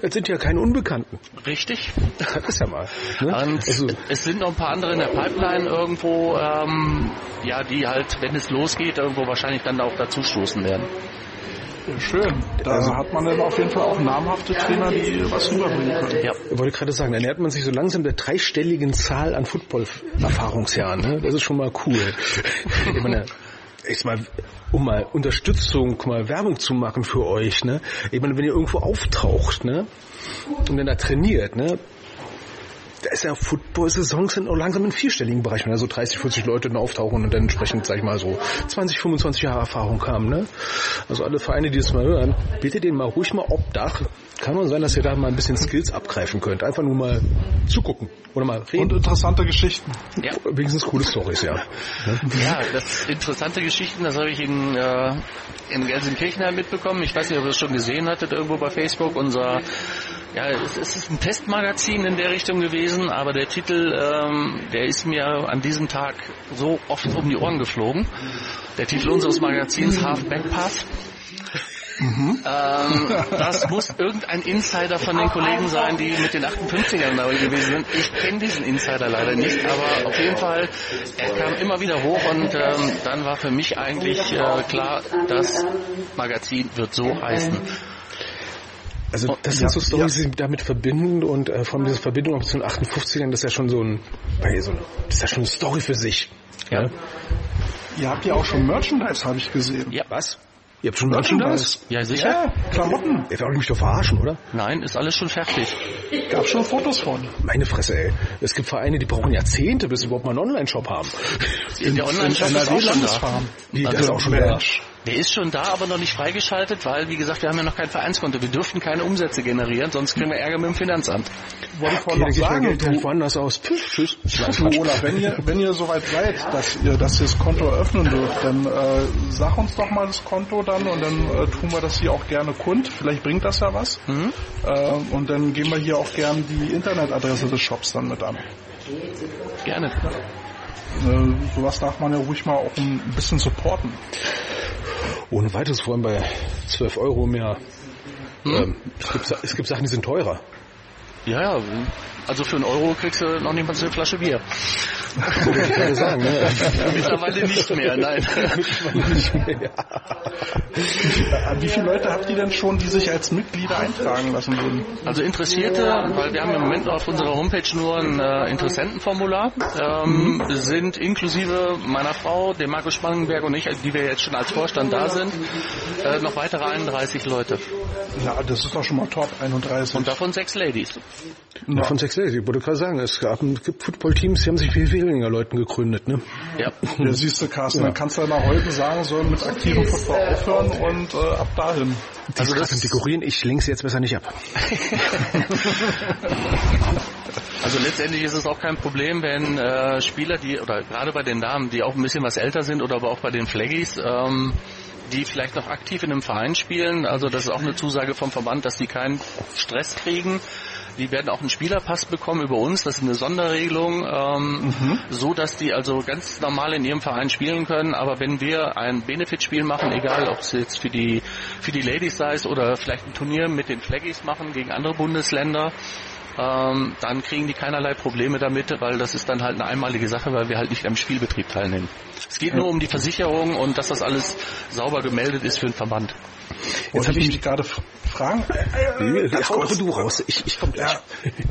Das sind ja keine Unbekannten. Richtig. Das ist ja mal. Ne? Und also. es sind noch ein paar andere in der Pipeline irgendwo, ähm, ja, die halt, wenn es losgeht, irgendwo wahrscheinlich dann auch dazu stoßen werden. Ja, schön. Da also, hat man dann auf jeden Fall auch namhafte Trainer, die was rüberbringen können. Ja, ich wollte gerade sagen, da nähert man sich so langsam der dreistelligen Zahl an Football-Erfahrungsjahren. Ne? Das ist schon mal cool. (laughs) ich meine, ich mal, um mal Unterstützung, mal Werbung zu machen für euch, ne? Ich meine, wenn ihr irgendwo auftaucht, ne? Und dann da trainiert, ne? Da ist ja Football-Saison sind auch langsam im vierstelligen Bereich, wenn da so 30, 40 Leute dann auftauchen und dann entsprechend, sag ich mal, so 20, 25 Jahre Erfahrung haben, ne? Also alle Vereine, die das mal hören, bitte den mal ruhig mal Obdach. Kann man sein, dass ihr da mal ein bisschen Skills abgreifen könnt. Einfach nur mal zugucken oder mal reden. Und interessante Geschichten. Ja. Wenigstens coole Stories, ja. Ja, das interessante Geschichten, das habe ich in, äh, in Gelsenkirchen halt mitbekommen. Ich weiß nicht, ob ihr das schon gesehen hattet irgendwo bei Facebook. Unser ja, es, ist ein Testmagazin in der Richtung gewesen, aber der Titel, ähm, der ist mir an diesem Tag so oft um die Ohren geflogen. Der Titel unseres Magazins Half Back Path. Mhm. Ähm, das muss irgendein Insider von den Kollegen sein, die mit den 58ern dabei gewesen sind. Ich kenne diesen Insider leider nicht, aber auf jeden Fall, er kam immer wieder hoch und ähm, dann war für mich eigentlich äh, klar, das Magazin wird so heißen. Also das sind so Storys, die sich damit verbinden und äh, von dieser Verbindung auch zu den 58ern, das ist ja schon so ein, so das ist ja schon eine Story für sich. Ja. Ihr habt ja auch schon Merchandise, habe ich gesehen. Ja, was? Ihr habt schon Merchandise? Ja, sicher. Ja, Klamotten. Ihr werdet mich doch verarschen, oder? Nein, ist alles schon fertig. Gab schon Fotos von. Meine Fresse, ey. Es gibt Vereine, die brauchen Jahrzehnte, bis sie überhaupt mal einen Online-Shop haben. In der Online-Shop ist auch schon da. Wie, das ist auch schon da. Der ist schon da, aber noch nicht freigeschaltet, weil, wie gesagt, wir haben ja noch kein Vereinskonto. Wir dürften keine Umsätze generieren, sonst kriegen wir Ärger mit dem Finanzamt. Wollte ich vorhin noch sagen, Geld du, woanders aus. Tschüss, tschüss. Du, Olaf, wenn ihr, wenn ihr soweit seid, dass ihr, dass ihr das Konto eröffnen dürft, dann äh, sag uns doch mal das Konto dann und dann äh, tun wir das hier auch gerne kund. Vielleicht bringt das ja was. Mhm. Äh, und dann gehen wir hier auch gerne die Internetadresse des Shops dann mit an. Gerne. Äh, sowas darf man ja ruhig mal auch ein bisschen supporten. Ohne weiteres, vor allem bei 12 Euro mehr. Hm? Ähm, es, gibt, es gibt Sachen, die sind teurer. Ja, ja. Also für einen Euro kriegst du noch nicht mal eine Flasche Bier. Wollte ich gerade sagen, ne? Mittlerweile nicht mehr, nein. (laughs) Mittlerweile nicht mehr. Wie viele Leute habt ihr denn schon, die sich als Mitglieder eintragen lassen würden? Also Interessierte, weil wir haben im Moment auf unserer Homepage nur ein äh, Interessentenformular, ähm, mhm. sind inklusive meiner Frau, dem Markus Spangenberg und ich, die wir jetzt schon als Vorstand da sind, äh, noch weitere 31 Leute. Ja, das ist doch schon mal top, 31. Und davon sechs Ladies. Ja. Von sechs Ladies, ich wollte gerade sagen, es, gab, gibt Footballteams, die haben sich viel, viel weniger Leuten gegründet, ne? Ja. ja siehst du, Carsten, ja. dann kannst du ja heute sagen, soll mit aktivem Football aufhören und äh, ab dahin. Also das dekorieren, ich links jetzt besser nicht ab. (laughs) also letztendlich ist es auch kein Problem, wenn äh, Spieler, die oder gerade bei den Damen, die auch ein bisschen was älter sind oder aber auch bei den Flaggies, ähm, die vielleicht noch aktiv in einem Verein spielen. Also das ist auch eine Zusage vom Verband, dass die keinen Stress kriegen. Die werden auch einen Spielerpass bekommen über uns. Das ist eine Sonderregelung, ähm, mhm. so dass die also ganz normal in ihrem Verein spielen können. Aber wenn wir ein Benefitspiel machen, egal ob es jetzt für die für die Ladies sei oder vielleicht ein Turnier mit den Flaggies machen gegen andere Bundesländer, ähm, dann kriegen die keinerlei Probleme damit, weil das ist dann halt eine einmalige Sache, weil wir halt nicht am Spielbetrieb teilnehmen. Es geht nur um die Versicherung und dass das alles sauber gemeldet ist für den Verband. Jetzt habe ich mich gerade fragen. Äh, äh, hau du raus. Ich, ich komme gleich.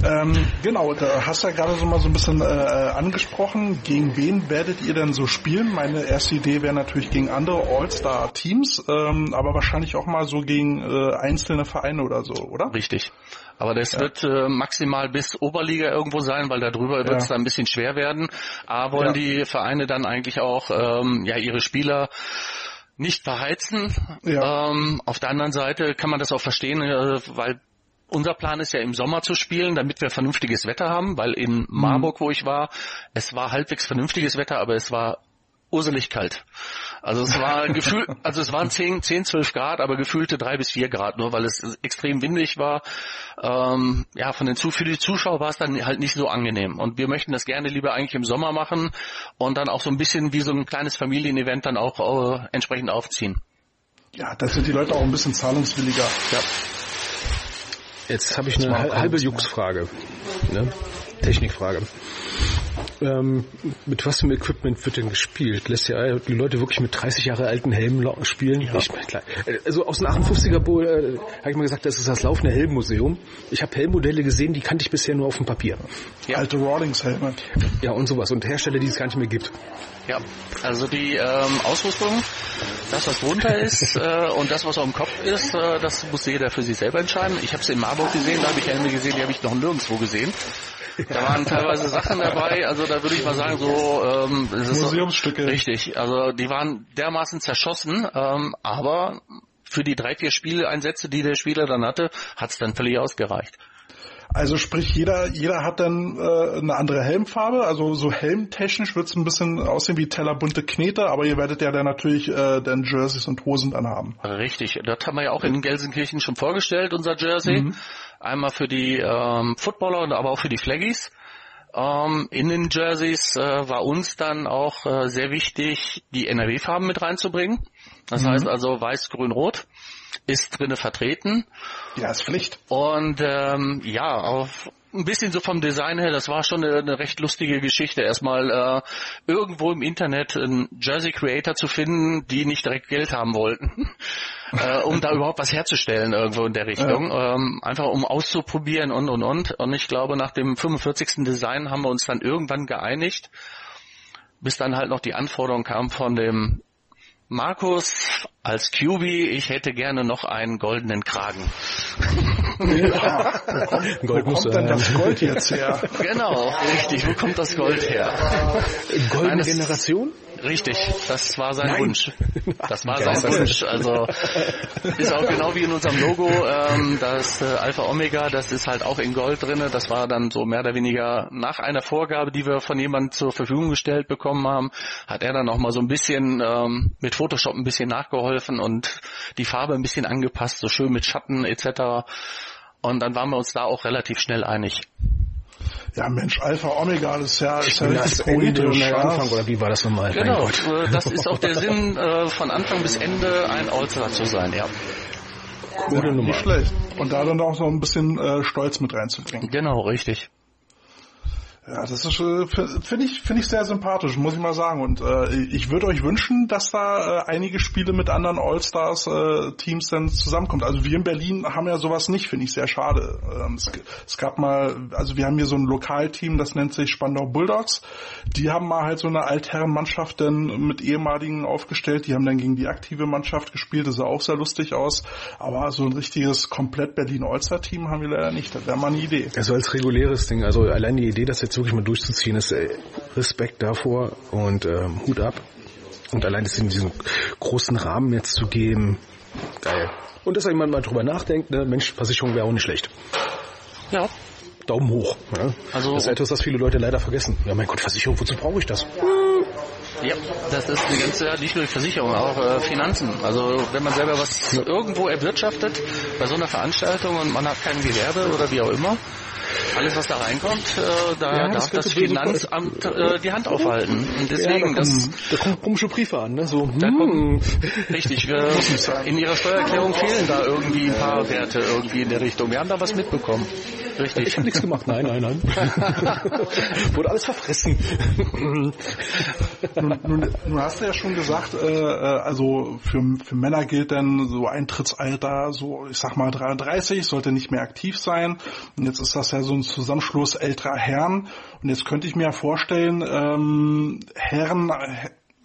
Ja, ähm, genau, da hast du ja gerade so mal so ein bisschen äh, angesprochen. Gegen wen werdet ihr denn so spielen? Meine erste Idee wäre natürlich gegen andere All-Star-Teams, ähm, aber wahrscheinlich auch mal so gegen äh, einzelne Vereine oder so, oder? Richtig. Aber das ja. wird äh, maximal bis Oberliga irgendwo sein, weil darüber wird es ja. dann ein bisschen schwer werden. A wollen ja. die Vereine dann eigentlich auch ähm, ja ihre Spieler nicht verheizen. Ja. Ähm, auf der anderen Seite kann man das auch verstehen, äh, weil unser Plan ist ja im Sommer zu spielen, damit wir vernünftiges Wetter haben, weil in Marburg, wo ich war, es war halbwegs vernünftiges Wetter, aber es war urselig kalt. Also es war gefühlt, also es waren 10, 10, 12 Grad, aber gefühlte drei bis vier Grad, nur weil es extrem windig war. Ähm, ja, von den für die Zuschauer war es dann halt nicht so angenehm. Und wir möchten das gerne lieber eigentlich im Sommer machen und dann auch so ein bisschen wie so ein kleines Familienevent dann auch äh, entsprechend aufziehen. Ja, da sind die Leute auch ein bisschen zahlungswilliger. Ja. Jetzt habe ich eine halbe Jux-Frage. Ne? Technikfrage. Ähm, mit was für einem Equipment wird denn gespielt? Lässt ja die Leute wirklich mit 30 Jahre alten Helmen spielen? Ja. Ich, klar. Also aus dem 58er Bowl äh, habe ich mal gesagt, das ist das laufende Helmmuseum. Ich habe Helmmodelle gesehen, die kannte ich bisher nur auf dem Papier. Ja. Alte Rawlings-Helme. Ja, und sowas. Und Hersteller, die es gar nicht mehr gibt. Ja, also die ähm, Ausrüstung, das was drunter ist (laughs) äh, und das was auf dem Kopf ist, äh, das muss jeder für sich selber entscheiden. Ich habe es in Marburg gesehen, da habe ich Helme gesehen, die habe ich noch nirgendwo gesehen. Da waren teilweise Sachen dabei, also da würde ich mal sagen, so ähm, Museumsstücke. Richtig, also die waren dermaßen zerschossen, ähm, aber für die drei, vier Spieleinsätze, die der Spieler dann hatte, hat es dann völlig ausgereicht. Also sprich, jeder, jeder hat dann äh, eine andere Helmfarbe. Also so helmtechnisch wird es ein bisschen aussehen wie tellerbunte Knete, aber ihr werdet ja dann natürlich äh, dann Jerseys und Hosen dann haben. Richtig, das haben wir ja auch in Gelsenkirchen schon vorgestellt, unser Jersey. Mhm. Einmal für die ähm, Footballer und aber auch für die Flaggies. Ähm, in den Jerseys äh, war uns dann auch äh, sehr wichtig, die NRW-Farben mit reinzubringen. Das mhm. heißt also weiß, grün, rot ist drinne vertreten. Ja, ist Pflicht. Und ähm, ja, auf ein bisschen so vom Design her, das war schon eine, eine recht lustige Geschichte. Erstmal äh, irgendwo im Internet einen Jersey Creator zu finden, die nicht direkt Geld haben wollten, (laughs) äh, um da (laughs) überhaupt was herzustellen irgendwo in der Richtung. Ja. Ähm, einfach um auszuprobieren und und und. Und ich glaube, nach dem 45. Design haben wir uns dann irgendwann geeinigt, bis dann halt noch die Anforderung kam von dem Markus als QB, ich hätte gerne noch einen goldenen Kragen. Ja, wo kommt, Gold wo kommt denn das Gold jetzt her? Genau, richtig. Wo kommt das Gold her? Goldene Eines, Generation? Richtig, das war sein Nein. Wunsch. Das war sein Wunsch. Also ist auch genau wie in unserem Logo, ähm, das äh, Alpha Omega, das ist halt auch in Gold drinne. Das war dann so mehr oder weniger nach einer Vorgabe, die wir von jemandem zur Verfügung gestellt bekommen haben, hat er dann noch mal so ein bisschen ähm, mit Photoshop ein bisschen nachgeholfen und die Farbe ein bisschen angepasst, so schön mit Schatten etc. Und dann waren wir uns da auch relativ schnell einig. Ja, Mensch, Alpha Omega, das ist ja, ist ja richtig poetisch. Anfang, oder wie war das nochmal? Genau, äh, das ist auch der Sinn, äh, von Anfang bis Ende ein All-Star zu sein, ja. Coole ja, Nummer. Nicht schlecht. Und da dann auch so ein bisschen äh, Stolz mit reinzubringen. Genau, richtig. Ja, das ist äh, finde ich finde ich sehr sympathisch, muss ich mal sagen. Und äh, ich würde euch wünschen, dass da äh, einige Spiele mit anderen All-Stars äh, dann zusammenkommt. Also wir in Berlin haben ja sowas nicht, finde ich sehr schade. Ähm, es, es, gab mal, also wir haben hier so ein Lokalteam, das nennt sich Spandau Bulldogs. Die haben mal halt so eine Altherrenmannschaft dann mit ehemaligen aufgestellt. Die haben dann gegen die aktive Mannschaft gespielt. Das sah auch sehr lustig aus. Aber so ein richtiges komplett Berlin All-Star Team haben wir leider nicht. Das wäre mal eine Idee. Also als reguläres Ding. Also allein die Idee, dass jetzt wirklich mal durchzuziehen, ist ey, Respekt davor und ähm, Hut ab. Und allein das in diesen großen Rahmen jetzt zu geben, geil. Und dass jemand mal drüber nachdenkt, ne, Mensch, Versicherung wäre auch nicht schlecht. Ja. Daumen hoch. Ne? Also, das ist etwas, was viele Leute leider vergessen. Ja, mein Gott, Versicherung, wozu brauche ich das? Ja, das ist eine ganze, nicht nur Versicherung, auch äh, Finanzen. Also wenn man selber was irgendwo erwirtschaftet bei so einer Veranstaltung und man hat kein Gewerbe oder wie auch immer, alles, was da reinkommt, äh, da ja, darf das, das Finanzamt äh, die Hand aufhalten. Und deswegen, ja, da, das, da kommen komische Briefe an, ne? So, da kommen, hm. richtig, äh, in Ihrer Steuererklärung fehlen da irgendwie ein paar Werte irgendwie in der Richtung. Wir haben da was mitbekommen. Richtig. Ich habe nichts gemacht. Nein, nein, nein. (laughs) Wurde alles verfressen. nun, nun, nun, hast du ja schon gesagt, äh, äh, also für, für Männer gilt dann so Eintrittsalter, so ich sag mal 33, sollte nicht mehr aktiv sein. Und jetzt ist das ja so ein Zusammenschluss älterer Herren. Und jetzt könnte ich mir ja vorstellen, ähm, Herren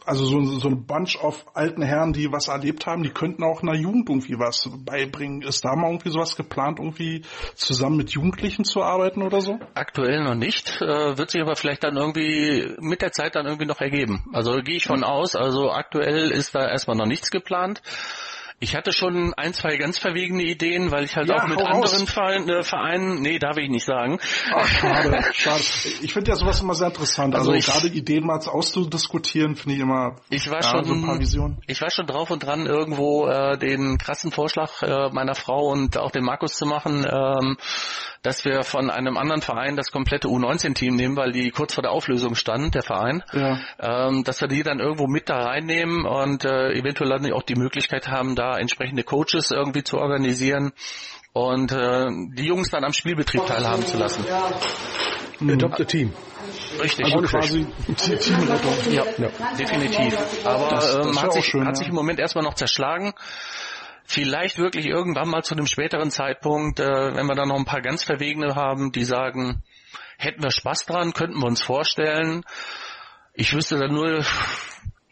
also so, so eine Bunch of alten Herren, die was erlebt haben, die könnten auch einer Jugend irgendwie was beibringen. Ist da mal irgendwie sowas geplant, irgendwie zusammen mit Jugendlichen zu arbeiten oder so? Aktuell noch nicht, äh, wird sich aber vielleicht dann irgendwie mit der Zeit dann irgendwie noch ergeben. Also gehe ich von aus, also aktuell ist da erstmal noch nichts geplant. Ich hatte schon ein, zwei ganz verwegene Ideen, weil ich halt ja, auch mit anderen Vereinen, äh, Vereinen, nee, darf ich nicht sagen. Ach, schade, (laughs) schade. Ich finde ja sowas immer sehr interessant. Also, also ich, gerade Ideen mal auszudiskutieren, finde ich immer ich war ja, schon, so ein paar Visionen. Ich war schon drauf und dran, irgendwo äh, den krassen Vorschlag äh, meiner Frau und auch den Markus zu machen, ähm, dass wir von einem anderen Verein das komplette U19-Team nehmen, weil die kurz vor der Auflösung stand, der Verein, ja. ähm, dass wir die dann irgendwo mit da reinnehmen und äh, eventuell dann auch die Möglichkeit haben, da entsprechende Coaches irgendwie zu organisieren und äh, die Jungs dann am Spielbetrieb teilhaben zu lassen. Adopt a Team. Richtig. Also quasi Teamrettung. Ja, ja, definitiv. Aber das, das ähm, hat, sich, schön, hat sich im Moment erstmal noch zerschlagen vielleicht wirklich irgendwann mal zu einem späteren Zeitpunkt, äh, wenn wir da noch ein paar ganz Verwegene haben, die sagen, hätten wir Spaß dran, könnten wir uns vorstellen. Ich wüsste dann nur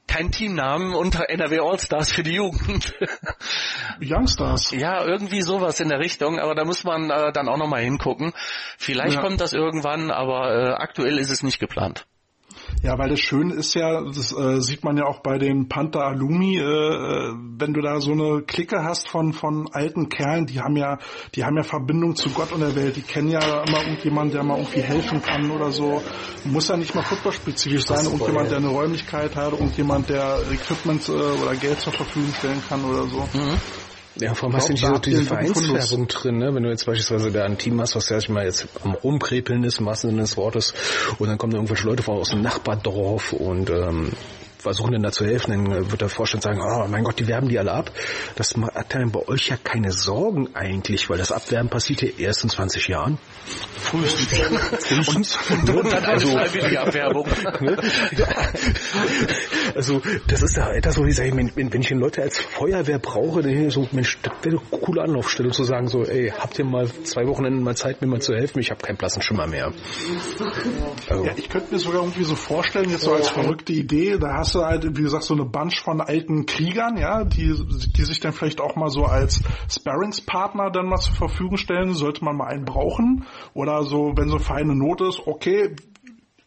keinen Teamnamen unter NRW Allstars für die Jugend. Youngstars. Ja, irgendwie sowas in der Richtung, aber da muss man äh, dann auch nochmal hingucken. Vielleicht ja. kommt das irgendwann, aber äh, aktuell ist es nicht geplant. Ja, weil das Schöne ist ja, das äh, sieht man ja auch bei den Panther Alumi, äh, äh, wenn du da so eine Clique hast von von alten Kerlen, die haben ja, die haben ja Verbindung zu Gott und der Welt, die kennen ja immer irgendjemanden, der mal irgendwie helfen kann oder so. Muss ja nicht mal footballspezifisch sein, irgendjemand, der eine Räumlichkeit hat, irgendjemand, der Equipment äh, oder Geld zur Verfügung stellen kann oder so. Mhm. Ja, vor allem hast du nicht so diese Vereinswerbung drin, ne? Wenn du jetzt beispielsweise da ein Team hast, was ja mal jetzt am Rumkrepeln ist, im wahrsten Sinne des Wortes, und dann kommen da irgendwelche Leute aus dem Nachbardorf und ähm, versuchen dann da zu helfen, dann wird der Vorstand sagen, oh mein Gott, die werben die alle ab. Das hat dann bei euch ja keine Sorgen eigentlich, weil das Abwerben passiert ja erst in 20 Jahren. Frühestens. Frühestens. Und, und dann also, Abwerbung. Ne? (laughs) also das ist ja etwas, wo ich sage, wenn, wenn ich den Leute als Feuerwehr brauche, dann so, Mensch, das wäre eine coole Anlaufstelle zu sagen, so, ey, habt ihr mal zwei Wochenenden mal Zeit, mir mal zu helfen? Ich habe keinen blassen Schimmer mehr. Also. Ja, ich könnte mir sogar irgendwie so vorstellen, jetzt so als verrückte Idee, da hast du halt, wie gesagt, so eine Bunch von alten Kriegern, ja, die, die sich dann vielleicht auch mal so als Sparringspartner dann mal zur Verfügung stellen, sollte man mal einen brauchen. Oder so, wenn so feine Not ist, okay,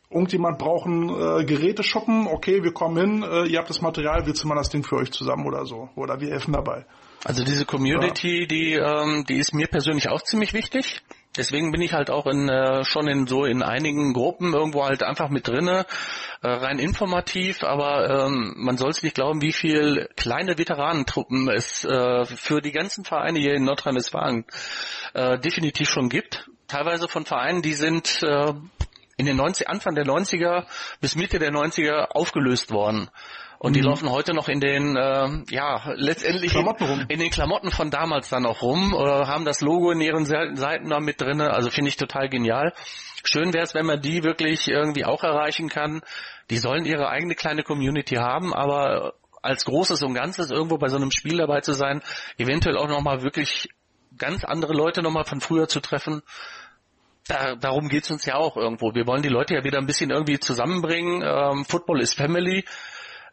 irgendjemand braucht einen äh, Geräteschuppen, okay, wir kommen hin, äh, ihr habt das Material, wir zimmern das Ding für euch zusammen oder so. Oder wir helfen dabei. Also diese Community, ja. die, ähm, die ist mir persönlich auch ziemlich wichtig. Deswegen bin ich halt auch in, äh, schon in so in einigen Gruppen irgendwo halt einfach mit drinne, äh, rein informativ, aber ähm, man soll es nicht glauben, wie viel kleine Veteranentruppen es äh, für die ganzen Vereine hier in Nordrhein-Westfalen äh, definitiv schon gibt. Teilweise von Vereinen, die sind äh, in den 90, Anfang der 90er bis Mitte der 90er aufgelöst worden. Und die mhm. laufen heute noch in den, äh, ja, letztendlich in, in, den Klamotten von damals dann auch rum, äh, haben das Logo in ihren Seiten da mit drinne. Also finde ich total genial. Schön wäre es, wenn man die wirklich irgendwie auch erreichen kann. Die sollen ihre eigene kleine Community haben, aber als Großes und Ganzes irgendwo bei so einem Spiel dabei zu sein, eventuell auch nochmal wirklich ganz andere Leute nochmal von früher zu treffen. Da, darum geht's uns ja auch irgendwo. Wir wollen die Leute ja wieder ein bisschen irgendwie zusammenbringen. Ähm, Football is Family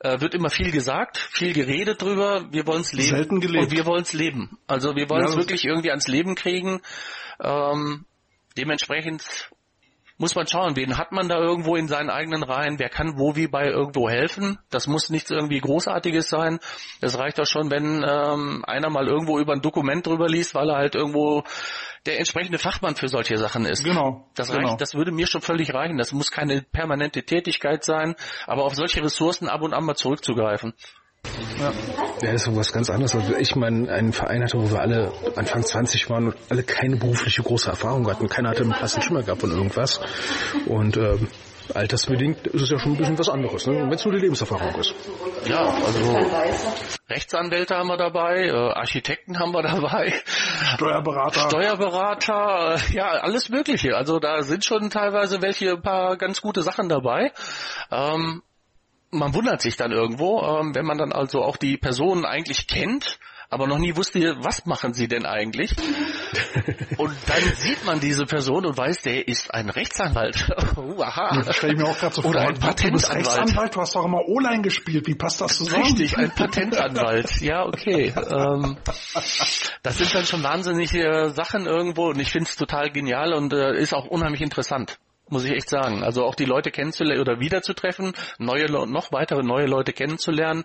äh, wird immer viel gesagt, viel geredet drüber. Wir wollen es leben. Selten gelebt. Und wir wollen es leben. Also wir wollen es ja, wirklich irgendwie ans Leben kriegen. Ähm, dementsprechend muss man schauen, wen hat man da irgendwo in seinen eigenen Reihen, wer kann wo wie bei irgendwo helfen. Das muss nichts irgendwie Großartiges sein. Das reicht doch schon, wenn ähm, einer mal irgendwo über ein Dokument drüber liest, weil er halt irgendwo der entsprechende Fachmann für solche Sachen ist. Genau. Das genau. reicht, das würde mir schon völlig reichen. Das muss keine permanente Tätigkeit sein, aber auf solche Ressourcen ab und an mal zurückzugreifen. Ja. ja, das ist was ganz anderes. Also ich meine, einen Verein hatte, wo wir alle Anfang 20 waren und alle keine berufliche große Erfahrung hatten. Keiner hatte einen passenden Schimmer gehabt von irgendwas. Und ähm, altersbedingt ist es ja schon ein bisschen was anderes, ne? wenn es nur die Lebenserfahrung ist. Ja, also Rechtsanwälte haben wir dabei, äh, Architekten haben wir dabei, (laughs) Steuerberater, Steuerberater, äh, ja, alles Mögliche. Also da sind schon teilweise welche ein paar ganz gute Sachen dabei. Ähm, man wundert sich dann irgendwo, ähm, wenn man dann also auch die Personen eigentlich kennt, aber noch nie wusste, was machen sie denn eigentlich. (laughs) Und dann sieht man diese Person und weiß, der ist ein Rechtsanwalt. uh, (laughs) aha. Das stelle ich mir auch gerade so vor. Oder ein Patentanwalt. Du bist Rechtsanwalt, du hast doch immer O-Line gespielt. Wie passt das zusammen? Richtig, ein (laughs) Patentanwalt. Ja, okay. Ähm, das sind dann schon wahnsinnige Sachen irgendwo und ich finde es total genial und äh, ist auch unheimlich interessant muss ich echt sagen. Also auch die Leute kennenzulernen oder wiederzutreffen, neue noch weitere neue Leute kennenzulernen,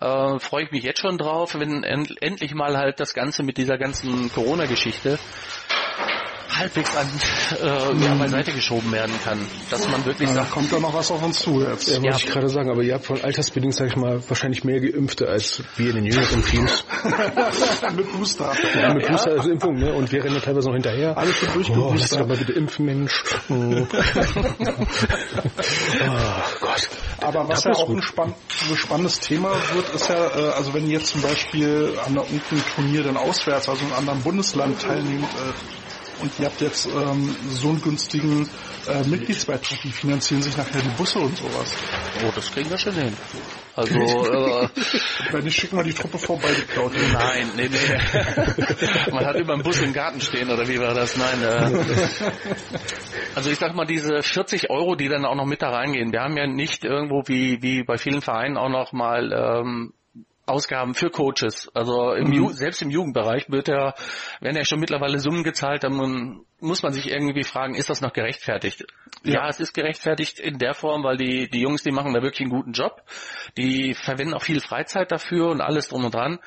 äh, freue ich mich jetzt schon drauf, wenn end endlich mal halt das Ganze mit dieser ganzen Corona-Geschichte halbwegs an äh, ja, beiseite geschoben werden kann. Dass man wirklich ja, sagt, da kommt da noch was auf uns zu jetzt. Ja, wollte ja. ich gerade sagen, aber ihr habt von altersbedingt, sag ich mal, wahrscheinlich mehr Geimpfte als wir in den jüngeren Teams. (laughs) mit Booster. Ja, mit Booster als Impfung, ne? Und wir rennen teilweise noch hinterher. Alles schon durchgeboostert. Oh, lass doch mal bitte impfen, Mensch. (laughs) oh Gott. Aber was ja auch ein spann spannendes Thema wird, ist ja, äh, also wenn ihr jetzt zum Beispiel an irgendeinem Turnier dann auswärts, also in einem anderen Bundesland teilnehmt, äh, und ihr habt jetzt ähm, so einen günstigen äh, Mitgliedsbeitrag, die finanzieren sich nachher die Busse und sowas. Oh, das kriegen wir schon hin. Also, äh, (laughs) Wenn nicht, schicken wir die Truppe vorbei, die klaut. Nein, nee, nee. (laughs) Man hat über einen Bus im Garten stehen, oder wie war das? Nein. Äh, also ich sag mal, diese 40 Euro, die dann auch noch mit da reingehen, wir haben ja nicht irgendwo wie, wie bei vielen Vereinen auch noch mal ähm, Ausgaben für Coaches. Also im mhm. selbst im Jugendbereich wird ja, werden ja schon mittlerweile Summen gezahlt, dann muss man sich irgendwie fragen, ist das noch gerechtfertigt? Ja. ja, es ist gerechtfertigt in der Form, weil die, die Jungs, die machen da wirklich einen guten Job. Die verwenden auch viel Freizeit dafür und alles drum und dran.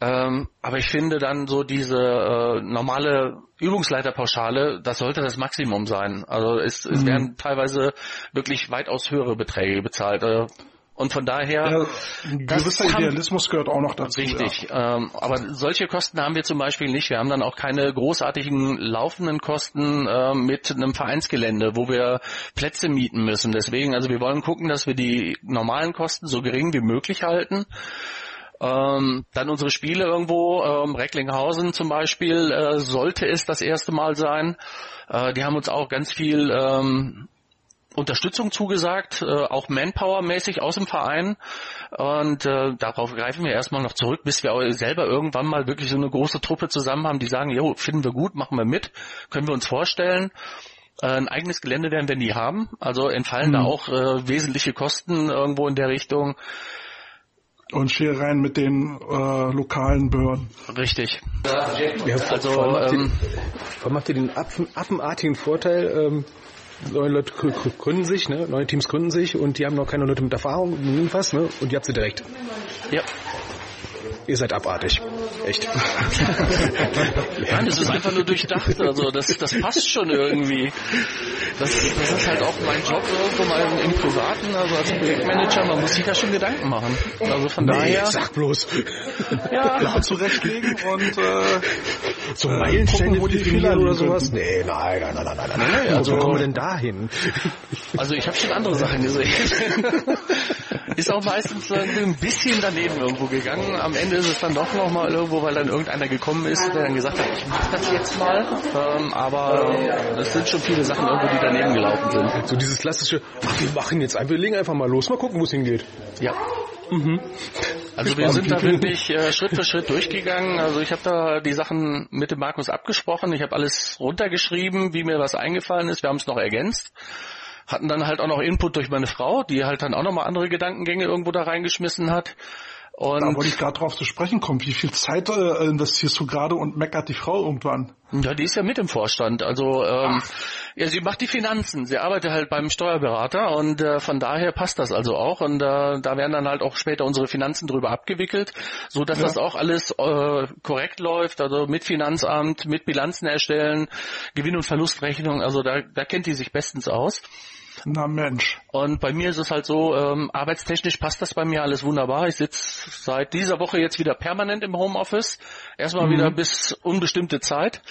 Ähm, aber ich finde dann so diese äh, normale Übungsleiterpauschale, das sollte das Maximum sein. Also es, mhm. es werden teilweise wirklich weitaus höhere Beträge bezahlt. Äh, und von daher. Ja, ein gewisser Idealismus gehört auch noch dazu. Richtig. Ja. Ähm, aber solche Kosten haben wir zum Beispiel nicht. Wir haben dann auch keine großartigen laufenden Kosten äh, mit einem Vereinsgelände, wo wir Plätze mieten müssen. Deswegen, also wir wollen gucken, dass wir die normalen Kosten so gering wie möglich halten. Ähm, dann unsere Spiele irgendwo, ähm, Recklinghausen zum Beispiel, äh, sollte es das erste Mal sein. Äh, die haben uns auch ganz viel ähm, Unterstützung zugesagt, äh, auch Manpower-mäßig aus dem Verein. Und äh, darauf greifen wir erstmal noch zurück, bis wir selber irgendwann mal wirklich so eine große Truppe zusammen haben, die sagen, jo, finden wir gut, machen wir mit, können wir uns vorstellen. Äh, ein eigenes Gelände werden wir nie haben. Also entfallen mhm. da auch äh, wesentliche Kosten irgendwo in der Richtung. Und Scherereien mit den äh, lokalen Behörden. Richtig. Ja, also, vor allem habt ihr, ähm, vor allem habt ihr den affenartigen Vorteil, ähm, neue Leute gründen sich, ne? neue Teams gründen sich und die haben noch keine Leute mit Erfahrung, irgendwas, ne? und ihr habt sie direkt. Ja. Ihr seid abartig. Echt. (laughs) Nein, es ist einfach nur durchdacht. Also das, das passt schon irgendwie. Das, das ist halt auch mein Job irgendwo mal im, im Privaten, also als Projektmanager, man muss sich da schon Gedanken machen. Also von nee, daher. Sag bloß. Ja. (laughs) Zurechtlegen und äh, so Meilensteine wo die Fehler oder sowas. Nee, nein, nein, nein, nein, nein. nein. Also, wo kommen wir denn dahin? Also ich habe schon andere Sachen gesehen. (laughs) ist auch meistens ein bisschen daneben irgendwo gegangen. Am Ende ist es dann doch nochmal irgendwo, weil dann irgendeiner gekommen ist, der dann gesagt hat, ich mach das jetzt mal. Ähm, aber es sind schon viele Sachen irgendwo, die daneben gelaufen sind. So dieses klassische, ach, wir machen jetzt einfach, wir legen einfach mal los, mal gucken, wo es hingeht. Ja. Mhm. Also wir sind da wirklich äh, Schritt für Schritt durchgegangen. Also ich habe da die Sachen mit dem Markus abgesprochen. Ich habe alles runtergeschrieben, wie mir was eingefallen ist. Wir haben es noch ergänzt hatten dann halt auch noch Input durch meine Frau, die halt dann auch nochmal andere Gedankengänge irgendwo da reingeschmissen hat. Und da wollte ich gerade drauf zu sprechen kommen. Wie viel Zeit äh, investierst du gerade und meckert die Frau irgendwann? Ja, die ist ja mit im Vorstand. Also ähm, Ja, sie macht die Finanzen. Sie arbeitet halt beim Steuerberater und äh, von daher passt das also auch. Und äh, da werden dann halt auch später unsere Finanzen drüber abgewickelt, so dass ja. das auch alles äh, korrekt läuft. Also mit Finanzamt, mit Bilanzen erstellen, Gewinn- und Verlustrechnung. Also da, da kennt die sich bestens aus. Na Mensch. Und bei mir ist es halt so, ähm, arbeitstechnisch passt das bei mir alles wunderbar. Ich sitze seit dieser Woche jetzt wieder permanent im Homeoffice. Erstmal mhm. wieder bis unbestimmte Zeit.